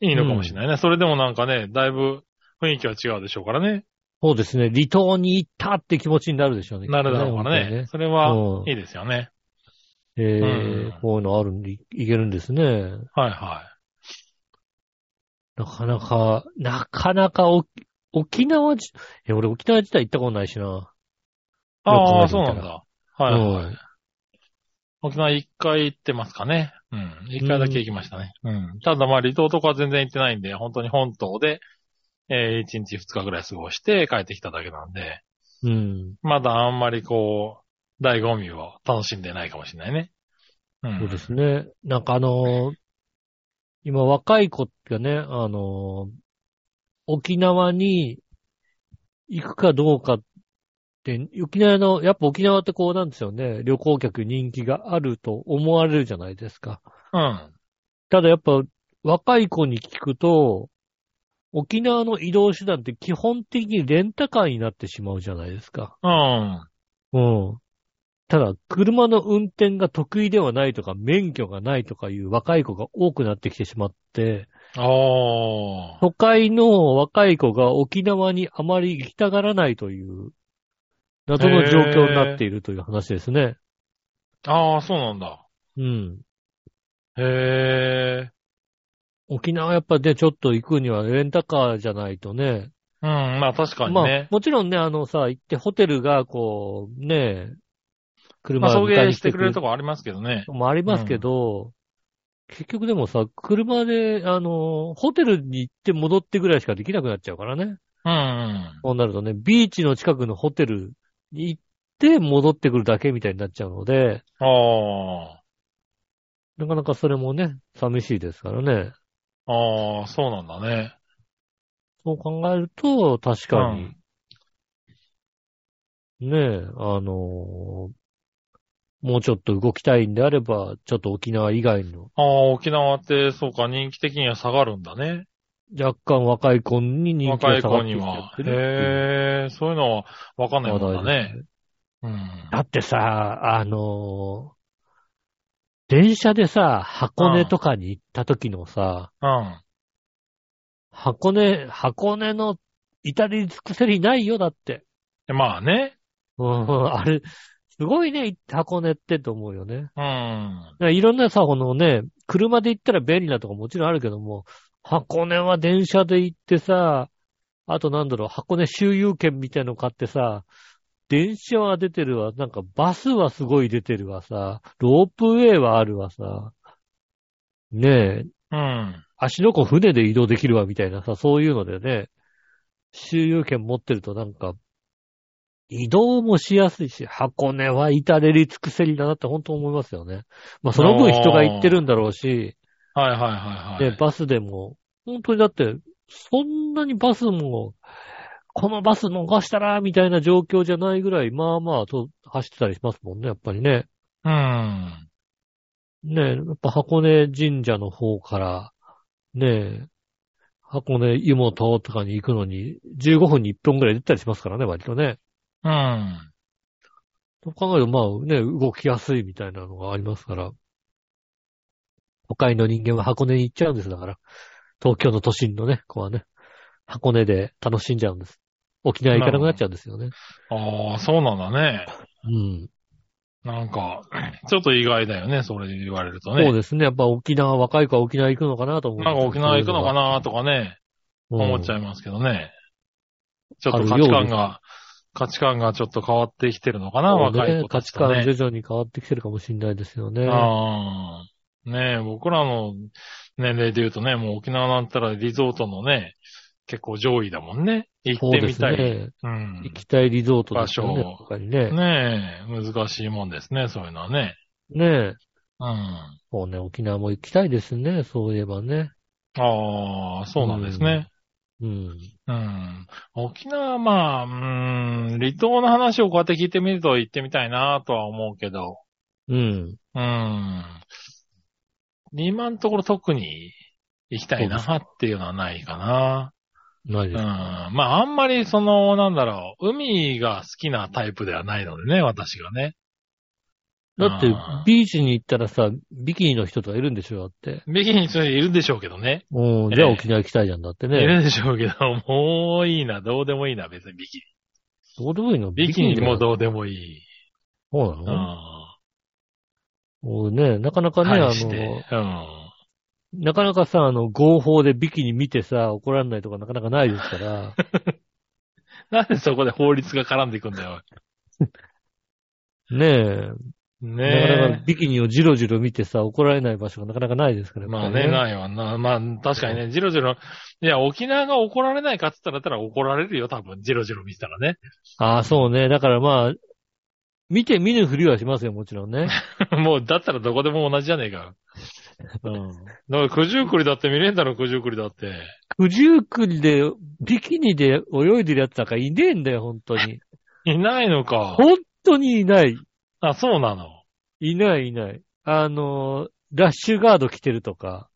いいのかもしれないね。それでもなんかね、だいぶ雰囲気は違うでしょうからね。そうですね。離島に行ったって気持ちになるでしょうね。なるだろうからきっとね。それはうん、いいですよね。えうんー、こういうのあるんで、いいけるんですね。はいはなかなか、なかなかお沖縄じ、え、俺沖縄自体行ったことないしな。い。ああ、そうなんだ。はいはい。うん沖縄一回行ってますかね。うん。一回だけ行きましたね。うん。ただまあ離島とかは全然行ってないんで、本当に本島で、えー、一日二日ぐらい過ごして帰ってきただけなんで、うん。まだあんまりこう、醍醐味を楽しんでないかもしれないね。うん。そうですね。なんかあのー今若い子がね、あのー沖縄に行くかどうかって、沖縄の、やっぱ沖縄ってこうなんですよね。旅行客人気があると思われるじゃないですか。うん。ただやっぱ若い子に聞くと、沖縄の移動手段って基本的にレンタカーになってしまうじゃないですか。うん。うん。ただ、車の運転が得意ではないとか、免許がないとかいう若い子が多くなってきてしまって、ああ。都会の若い子が沖縄にあまり行きたがらないという、謎の状況になっているという話ですね。ああ、そうなんだ。うん。へえ。沖縄やっぱね、ちょっと行くにはレンタカーじゃないとね。うん、まあ確かにまあね、。もちろんね、あのさ、行ってホテルがこう、ね、ま車あ送迎してくれるとこありますけどね。もありますけど、結局でもさ、車で、あの、ホテルに行って戻ってぐらいしかできなくなっちゃうからね。うん、うん。そうなるとね、ビーチの近くのホテルに行って戻ってくるだけみたいになっちゃうので、ああ。なかなかそれもね、寂しいですからね。ああ、そうなんだね。そう考えると、確かに、ねえ、あのもうちょっと動きたいんであれば、ちょっと沖縄以外のああ、沖縄って、そうか、人気的には下がるんだね。若干若い子に人気が下がって子にはきちゃっ。てるへえ、そういうのはわかんないもんだね。うん。だってさ、あのー電車でさ、箱根とかに行った時のさ、うん。箱根、箱根の至り尽くせりないよ、だって。でまあね。うん、あれ、すごいね、箱根ってと思うよね。うん。いろんなさ、このね、車で行ったら便利なとこもちろんあるけども、箱根は電車で行ってさ、あとなんだろう、箱根周遊券みたいの買ってさ、電車は出てるわ、なんかバスはすごい出てるわさ、ロープウェイはあるわさ、ねえ、うん。足の子船で移動できるわみたいなさ、そういうのでね、周遊券持ってるとなんか、移動もしやすいし、箱根は至れり尽くせりだなって本当思いますよね。まあその分人が行ってるんだろうし、はいはいはいはい。で、バスでも、本当にだって、そんなにバスも、このバス逃したら、みたいな状況じゃないぐらい、まあまあと走ってたりしますもんね、やっぱりね。うん。ねえ、やっぱ箱根神社の方から、ねえ、箱根湯本とかに行くのに、15分に1分ぐらい出たりしますからね、割とね。うん。と考えると、まあね、動きやすいみたいなのがありますから。都会の人間は箱根に行っちゃうんです、だから。東京の都心のね、子はね、箱根で楽しんじゃうんです。沖縄行かなくなっちゃうんですよね。ああ、そうなんだね。うん。なんか、ちょっと意外だよね、それ言われるとね。そうですね。やっぱ沖縄、若い子は沖縄行くのかなと思う。なんか沖縄行くのかなとかね、思っちゃういますけどね。ちょっと価値観が、価値観がちょっと変わってきてるのかな、ん。若い子ね価値たちとね。観徐々に変わってきてるかもしれないですよね。ああ。ねえ、僕らの年齢で言うとね、もう沖縄なんたらリゾートのね、結構上位だもんね。行ってみたい。ね。うん行。きたいリゾートですよね。場所ね。ねえ、難しいもんですね、そういうのはね。ねえ。うん。そうね、沖縄も行きたいですね。そういえばね。ああ、そうなんですね。うん。うん。沖縄はまあ、うん、離島の話をこうやって聞いてみると行ってみたいなとは思うけど、うん。うん。今のところ特に行きたいなっていうのはないかな。うん。ないです。まああんまりその、なんだろう、海が好きなタイプではないのでね、私がね。だってビーチに行ったらさ、ビキニの人とかいるんでしょだって。ビキニについるんでしょうけどね。うん。じゃあ沖縄行きたいじゃんだっていね。るんでしょうけど、もういいな、どうでもいいな、別にビキどうでもいいの？ニ。ビキニもう。どうでもいい。うそうなの？ん。もうね、なかなかね、あの、うん。なかなかさ、あの、合法でビキニ見てさ、怒られないとかなかなかないですから。なんでそこで法律が絡んでいくんだよ。ねえ。ねなかなかえ。ビキニをジロジロ見てさ、怒られない場所がなかなかないですから。まあね、ないわな。まあ、確かにね、ジロジロ。いや、沖縄が怒られないかって言ったら、怒られるよ、多分。ジロジロ見てたらね。ああ、そうね。だからまあ、見て見ぬふりはしますよ、もちろんね。もう、だったらどこでも同じじゃねえか。うん。だから、九十九里だって見れんだろ、九十九里だって。九十九里で、ビキニで泳いでるやつなんかいねえんだよ、本当に。いないのか。本当にいない。あ、そうなの？いないいない。あの、ラッシュガード着てるとか、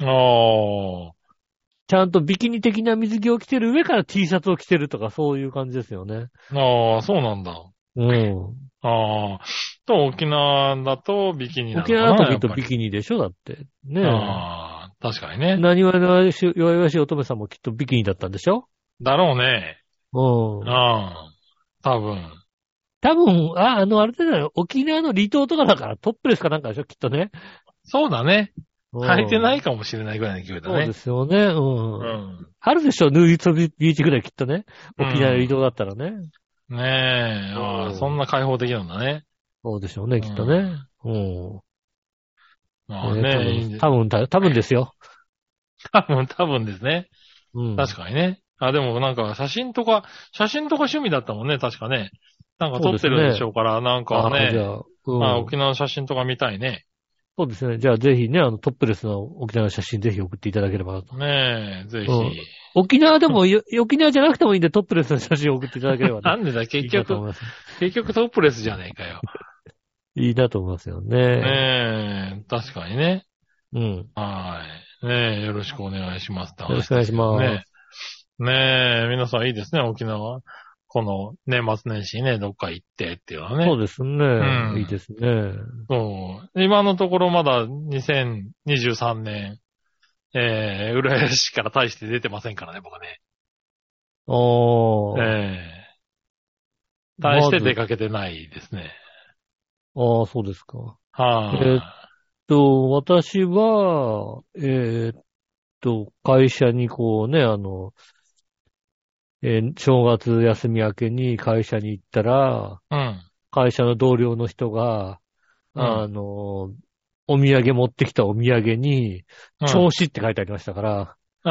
ああ。ちゃんとビキニ的な水着を着てる上から T シャツを着てるとか、そういう感じですよね。ああ、そうなんだ。うん。ああ。と、沖縄だとビキニなのか沖な縄だときっとビキニでしょ？だって。ねえ。ああ、確かにね。何わのし弱々しい乙女さんもきっとビキニだったんでしょ？だろうね。うん。ああ。多分。多分、あ、あの、あれだよ。沖縄の離島とかだからトップレスかなんかでしょ？きっとね。そうだね。うん履いてないかもしれないぐらいの勢いだねそうで。すよね。うん。うん。あるでしょ？ヌーイツビーチぐらいきっとね。うん沖縄の離島だったらね。ねえ。ああ、うんそんな開放的なんだね。そうでしょうね、きっとね。うん。まあねね。多分、多分、多分ですよ。多分、多分ですね。うん。確かにね。あ、でもなんか写真とか、写真とか趣味だったもんね、確かね。なんか撮ってるんでしょうから、なんかあじゃね。あ、うんまあ、沖縄の写真とか見たいね。そうですね。じゃあぜひね、あのトップレスの沖縄の写真ぜひ送っていただければなと。ねえ、ぜひ。うん沖縄でも、よ沖縄じゃなくてもいいんでトップレスの写真を送っていただければね。なんでだ、い結局、いい。結局トップレスじゃねえかよ。いいなと思いますよね。ねえ、確かにね。うん。はい。ねえ、よろしくお願いします。よよろしくお願いします。ねえ。ねえ、皆さんいいですね、沖縄。この年末年始ね、どっか行ってっていうのはね。そうですね。んいいですね。そう。今のところまだ2023年、えー、浦安市から大して出てませんからね、僕ね。ああ。ええ大して出かけてないですね。ああ、そうですか。はい、えーと、私は、えーっと、会社にこうね、あの、えー正月休み明けに会社に行ったら、うん。会社の同僚の人が、うんあの、お土産持ってきたお土産に、うん調子って書いてありましたから、あ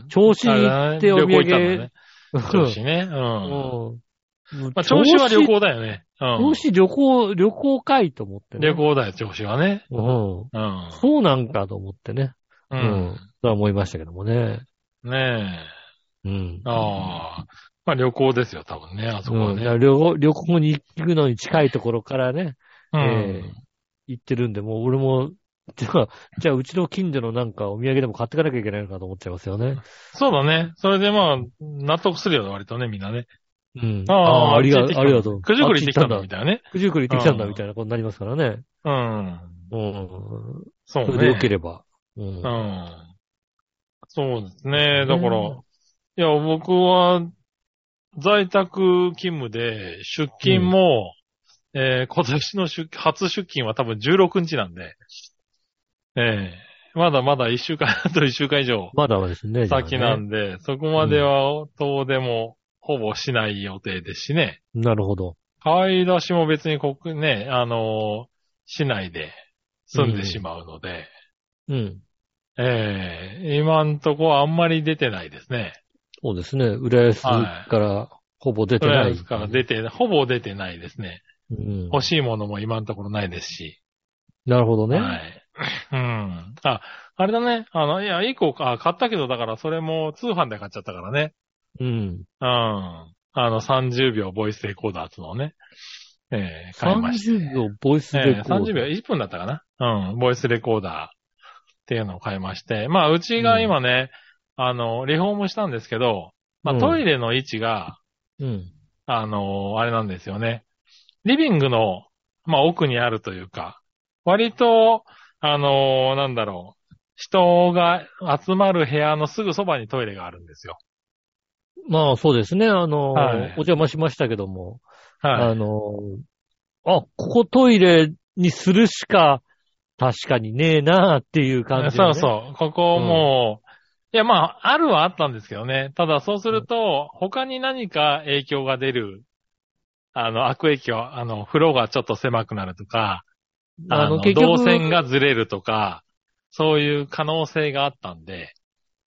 あ。調子行ってお土産ね。、調子ね。うん。うんまあ、調子は旅行だよね。うん調。子旅行、旅行かいと思ってね。旅行だよ、調子はね。うん。うん。そうなんかと思ってね。う。うんん。とは思いましたけどもね。ねうんえ。。ああ。まあ旅行ですよ、多分ね、あそこはうん、ね。旅行旅行に行くのに近いところからね、うえん。行ってるんで、もう俺も、じゃあ、じゃあうちの近所のなんかお土産でも買ってかなきゃいけないのかと思っちゃいますよね。そうだね。それでまあ、納得するよね、割とね、みんなね。うん。あああ、ありがっち行ってきたありがとう。九十九里行ってきたんだ、みたいなね。九十九里行ってきたんだ、うんみたいなことになりますからね。うん。うん。そうね。それで良ければ。うん。うん。そうですね。だから、ねいや、僕は、在宅勤務で、出勤も、えー今年の出初出勤は多分16日なんで、ええまだまだ1週間、あと1週間以上まだですね。先なんで、そこまでは遠出もほぼしない予定ですしね。なるほど。買い出しも別に国、ね、あのー市内で済んでしまうので、うん。ええ今んとこあんまり出てないですね。そうですね。浦安からほぼ出てない。とりあえずから出て、ほぼ出てないですね。うん。欲しいものも今のところないですし。なるほどね。はい。うん。あ、あれだね。あの、いや、一個あ買ったけど、だからそれも通販で買っちゃったからね。うん。うん。あの、30秒ボイスレコーダーっていうのをね。えー、買いました。30秒ボイスレえー、コーダー。30秒、1分だったかなうん、ボイスレコーダーっていうのを買いまして。まあ、うちが今ね、あの、リフォームしたんですけど、まあ、うんトイレの位置が、うん。あの、あれなんですよね。リビングの、まあ、奥にあるというか、割と、あの、なんだろう、人が集まる部屋のすぐそばにトイレがあるんですよ。まあそうですね。あの、はいお邪魔しましたけども、はい。あの、あ、ここトイレにするしか確かにねえなっていう感じ、そうそう。ここもう、いや、まあ、あるはあったんですけどね。ただ、そうすると、他に何か影響が出る、あの、悪影響、あの、風呂がちょっと狭くなるとか、あの、動線がずれるとか、そういう可能性があったんで、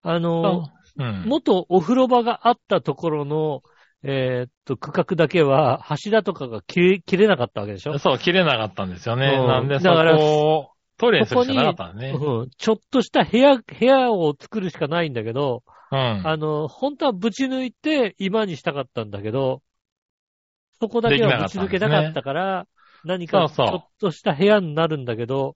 あの、うん。元お風呂場があったところの、えーっと、区画だけは柱とかが切れ、切れなかったわけでしょ？そう、切れなかったんですよね。うんなんで、そだからこをトイレにするしかなかったね。うん。ちょっとした部屋、部屋を作るしかないんだけど、うん。あの、本当はぶち抜いて今にしたかったんだけど、そこだけはぶち抜けなかったから、何かちそうそうょっとした部屋になるんだけど、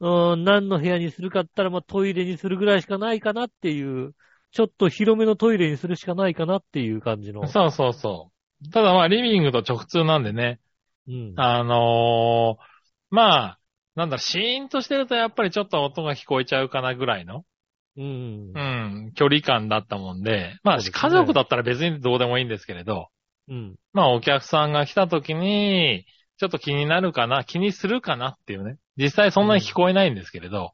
うん、何の部屋にするかったら、まあトイレにするぐらいしかないかなっていう、ちょっと広めのトイレにするしかないかなっていう感じの。そうそうそう。ただまあ、リビングと直通なんでね。うん。あのーまあ、なんだ、シーンとしてるとやっぱりちょっと音が聞こえちゃうかなぐらいの、うんう。ん、距離感だったもんで、まあ、ね家族だったら別にどうでもいいんですけれど、うん。まあ、お客さんが来た時に、ちょっと気になるかな、気にするかなっていうね。実際そんなに聞こえないんですけれど、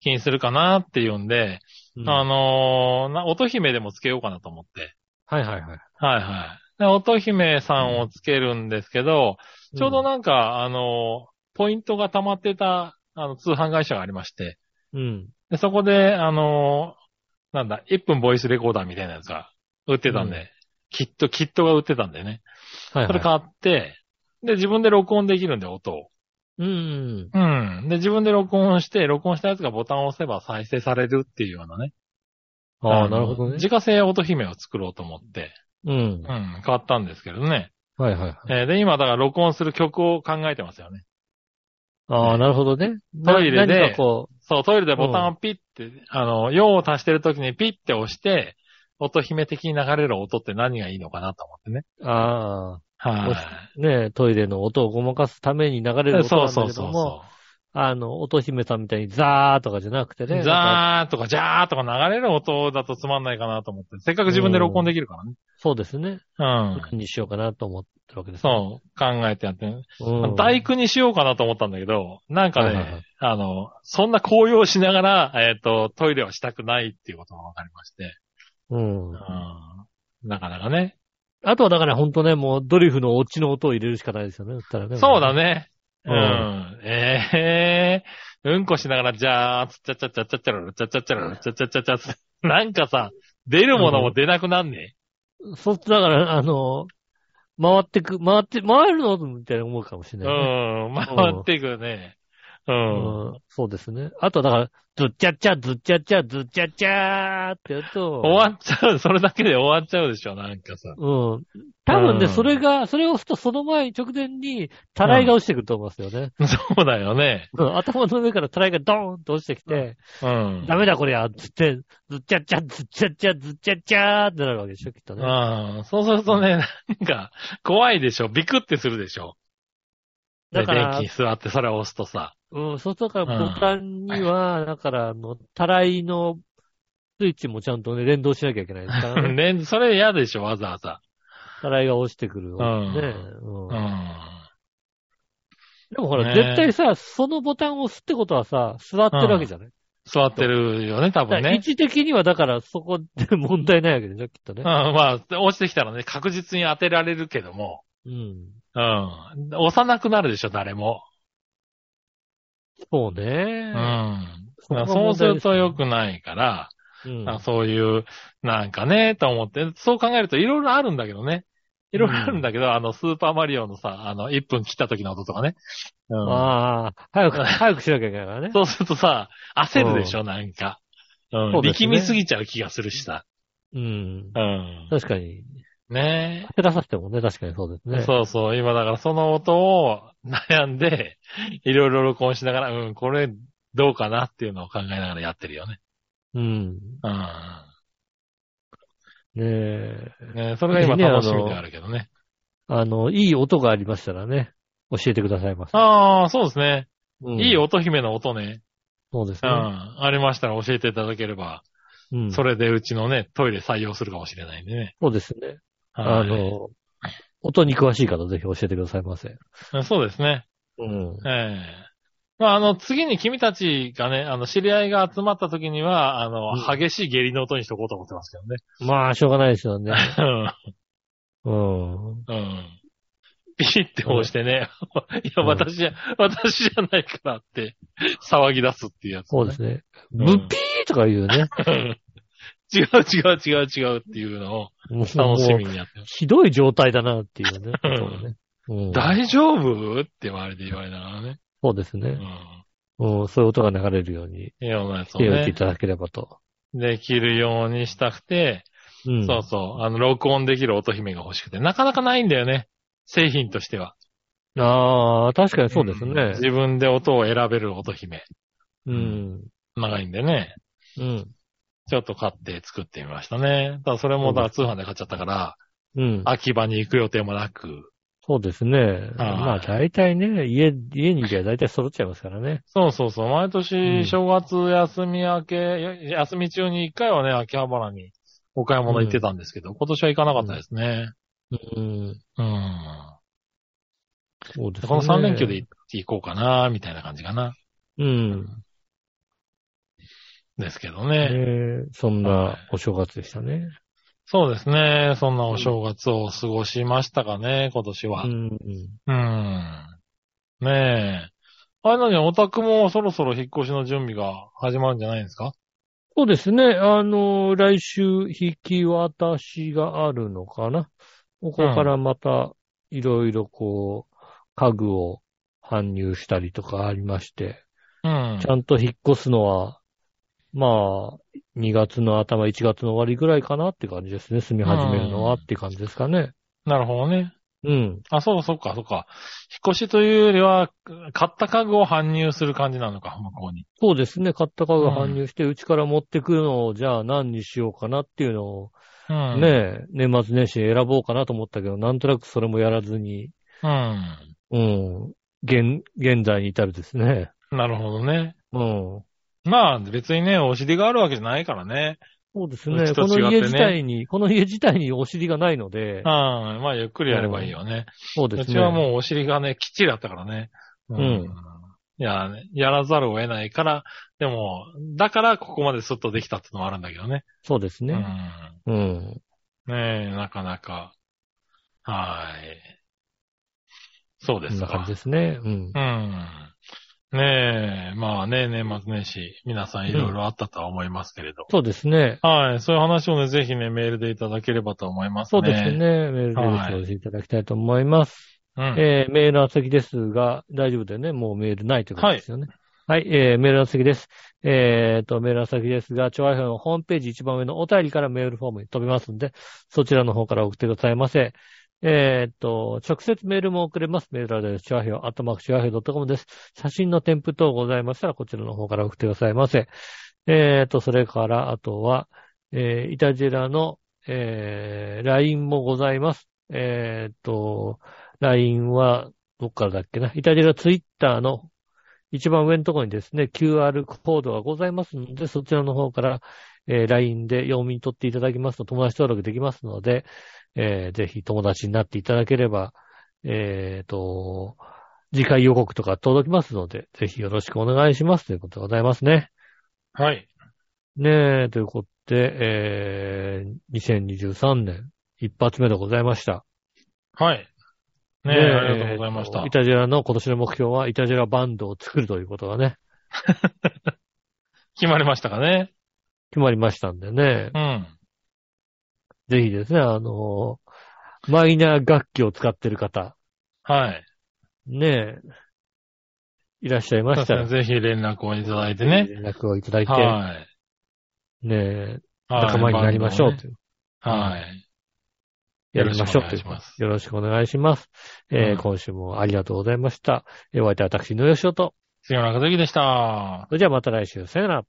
気にするかなっていうんで、うんあのーな音姫でもつけようかなと思って。はいはいはい。はいはい。で音姫さんをつけるんですけど、ちょうどなんか、あの、ポイントが溜まってた、あの、通販会社がありまして、うん。でそこで、あの、なんだ、1分ボイスレコーダーみたいなやつが売ってたんで、うんキット、キットが売ってたんでね。はいはい。それ買って、で、自分で録音できるんで、音を。うん。うん。で、自分で録音して、録音したやつがボタンを押せば再生されるっていうようなね。ああ、のなるほどね。自家製音姫を作ろうと思って、うんう。ん、買ったんですけどね。はいはいはい。えーで、今、だから録音する曲を考えてますよね。ああ、なるほどね。なトイレで何かこそう、トイレでボタンをピッて、あの、用を足してる時にピッて押して、音姫的に流れる音って何がいいのかなと思ってね。う、あはあ、ねトイレの音をごまかすために流れるい。音そうなんだけども、そうそうそあの、音姫さんみたいにザーとかじゃなくてう。ね。ザーとかジャーとか流れる音だとつまんないかなと思って。せっかく自分で録音できるからね。そうですね。うん。何にしようかなと思ってるわけです、そう、考えてやってる。うん。大工にしようかなと思ったんだけど、なんかね、はいはいはいあの、そんな高揚しながら、えっ、と、トイレはしたくないっていうことが分かりまして。うん。うん。なかなかね。あとはだから本当ね、もうドリフのオチの音を入れるしかないですよね。だったらね。そうだ。ね。う。うんえええうんこしながら、じゃー、つっちゃっちゃっちゃっちゃっちゃら、ちゃっちゃっちゃら、ちゃっちゃっちゃっちゃっちゃ。なんかさ、出るものも出なくなんねそっちだから、あの、回ってく、回って、回るのみたいな思うかもしれない、ね。ん。回っていくね。うん。うんそうですね。あとだから、ずっちゃっちゃ、ずっちゃっちゃ、ずっちゃっちゃーってやると、終わっちゃう。それだけで終わっちゃうでしょ、なんかさ。うん。多分ね、うんそれが、それを押すとその前に直前に、たらいが落ちてくると思いますよね。そうだよね。うん頭の上からたらいがドーンと落ちてきて、うん。ダメだこりゃ、つって、ずっちゃっちゃ、ずっちゃっちゃ、ずっちゃっちゃーってなるわけでしょ、きっとね。うん。そうするとね、なんか、怖いでしょ。ビクってするでしょ。だからで電気に座ってそれを押すとさ。うん、そうするとだからボタンには、だから、あの、たらいのスイッチもちゃんとね、連動しなきゃいけないですからね。連それ嫌でしょ、わざわざ。たらいが落ちてくる、ね。うんうんうん。でもほら、ね絶対さ、そのボタンを押すってことはさ、座ってるわけじゃない、座ってるよね、多分ね。置的にはだからそこで問題ないわけでしょ、きっとねうん、。まあ、落ちてきたらね、確実に当てられるけども。うん。うん。押さなくなるでしょ、誰も。そううね。ん。だからそこがそうすると良くないから、うん。あそういう、なんかね、と思って、そう考えるといろいろあるんだけどね。いろいろあるんだけど、あの、スーパーマリオのさ、あの、1分切った時の音とかね。うん。ああ、早く、早くしなきゃいけないからね。そうするとさ、焦るでしょ、なんか。うん。ね力みすぎちゃう気がするしさ。うん。うん。確かに。ね焦らさせてもね、確かにそうですね。そうそう。今だからその音を悩んで、いろいろ録音しながら、うん、これどうかなっていうのを考えながらやってるよね。うん。うん。ねえ。ねそれが今楽しみであるけどね。あの、いい音がありましたらね、教えてくださいませ。ああ、そうですね。うんいい乙姫の音ね。うそうですね。ん。ありましたら教えていただければ、うん。それでうちのね、トイレ採用するかもしれないんでね。そうですね。はいあの、音に詳しい方ぜひ教えてくださいませ。そうですね。うん。ええまあ、あの、次に君たちがね、あの、知り合いが集まった時には、あの、うん激しい下痢の音にしとこうと思ってますけどね。まあ、しょうがないですよね。うん。うん。うん。ピッて押してね、いや、うん私じゃ、私じゃないからって、騒ぎ出すっていうやつ、そうですね。んブッピーとか言うね。違う違う違う違うっていうのを楽しみにやってます。ひどい状態だなっていうね。大丈夫って言われて言われながらね。そうですね。うん。うんそういう音が流れるようにいや、なやつをね、しておいていただければと。できるようにしたくて、うん。そうそう、あの、録音できる音姫が欲しくて、なかなかないんだよね。製品としては。ああ、確かにそうですんね。自分で音を選べる音姫。うん。長いんでね。うん。ちょっと買って作ってみましたね。ただそれも、だから通販で買っちゃったから、うん。秋葉に行く予定もなく。そうですね。まあ、大体ね、家、家にいりゃ大体揃っちゃいますからね。そうそうそう。毎うん年、正月休み明け、や休み中に一回はね、秋葉原にお買い物行ってたんですけど、今年は行かなかったですね。うん。うん。そうですね。この3連休で行行こうかな、みたいな感じかな。うん。ですけどね。ねそんなお正月でしたね。そうですね。そんなお正月を過ごしましたかね、今年は。ううん。ん。ねえ。あれなに、お宅もそろそろ引っ越しの準備が始まるんじゃないんですか？そうですね。あの、来週引き渡しがあるのかな？ここからまた、いろいろこう、家具を搬入したりとかありまして、うんち。ゃんと引っ越すのは、まあ、2月の頭、1月の終わりぐらいかなって感じですね。住み始めるのはうんって感じですかね。なるほどね。うん。あ、そう、そうか、そうか。引っ越しというよりは、買った家具を搬入する感じなのか、向こうに。そうですね。買った家具搬入して、うちから持ってくるのを、じゃあ何にしようかなっていうのを、うん。ねえ、年末年始選ぼうかなと思ったけど、なんとなくそれもやらずに、うん。うん。現、現在に至るですね。なるほどね。うん。まあ、別にね、お尻があるわけじゃないからね。そうですうね。ねこの家自体に、この家自体にお尻がないのでうん。、まあ、ゆっくりやればいいよね。そうですね。うちはもうお尻がね、きっちりあったからね。うんいや、やらざるを得ないから、でも、だからここまでスッとできたってのもあるんだけどね。そうですね。うん。うん。ねえ、なかなか。はい。そうですかこんな感じ。ですね。うんう。ん。ねえ、まあね、年末年始、皆さんいろいろあったとは思いますけれど。そうですね。はい。そういう話をね、ぜひね、メールでいただければと思いますね。そうですね。。メールではいお寄せいただきたいと思います。うん。えーメールの先ですが、大丈夫だよね。もうメールないということですよね。はい、えーメールの先です。えーと、メールの先ですが、調和表のホームページ一番上のお便りからメールフォームに飛びますんで、そちらの方から送ってくださいませ。えーと、直接メールも送れます。メールアドレス、調和表、アットマーク調和表 .com です。写真の添付等ございましたら、こちらの方から送ってくださいませ。えーと、それから、あとは、えーイタジェラの、えー LINE もございます。えーと、LINE は、どっからだっけな？イタジェラツイッターの一番上のところにですね、QR コードがございますので、そちらの方から、えー LINE で読み取っていただきますと友達登録できますので、えーぜひ友達になっていただければ、えーと、次回予告とか届きますので、ぜひよろしくお願いしますということでございますね。はい。ねえ、ということで、えー、2023年一発目でございました。はい。ねえ、ありがとうございましたイ。タジェラの今年の目標は、イタジェラバンドを作るということがね、決まりましたかね。決まりましたんでねう、ん。ぜひですね、あの、マイナー楽器を使ってる方、はい。ねえ、いらっしゃいましたら。ぜひ連絡をいただいてね。連絡をいただいて、はい。ねえ、はい仲間になりましょうという。はい。やりましょうというよろしくお願いしますよろしくお願いします。えーうん今週もありがとうございました。えーお相手は私、のよしおと。杉村和之でした。それじゃあまた来週。さよなら。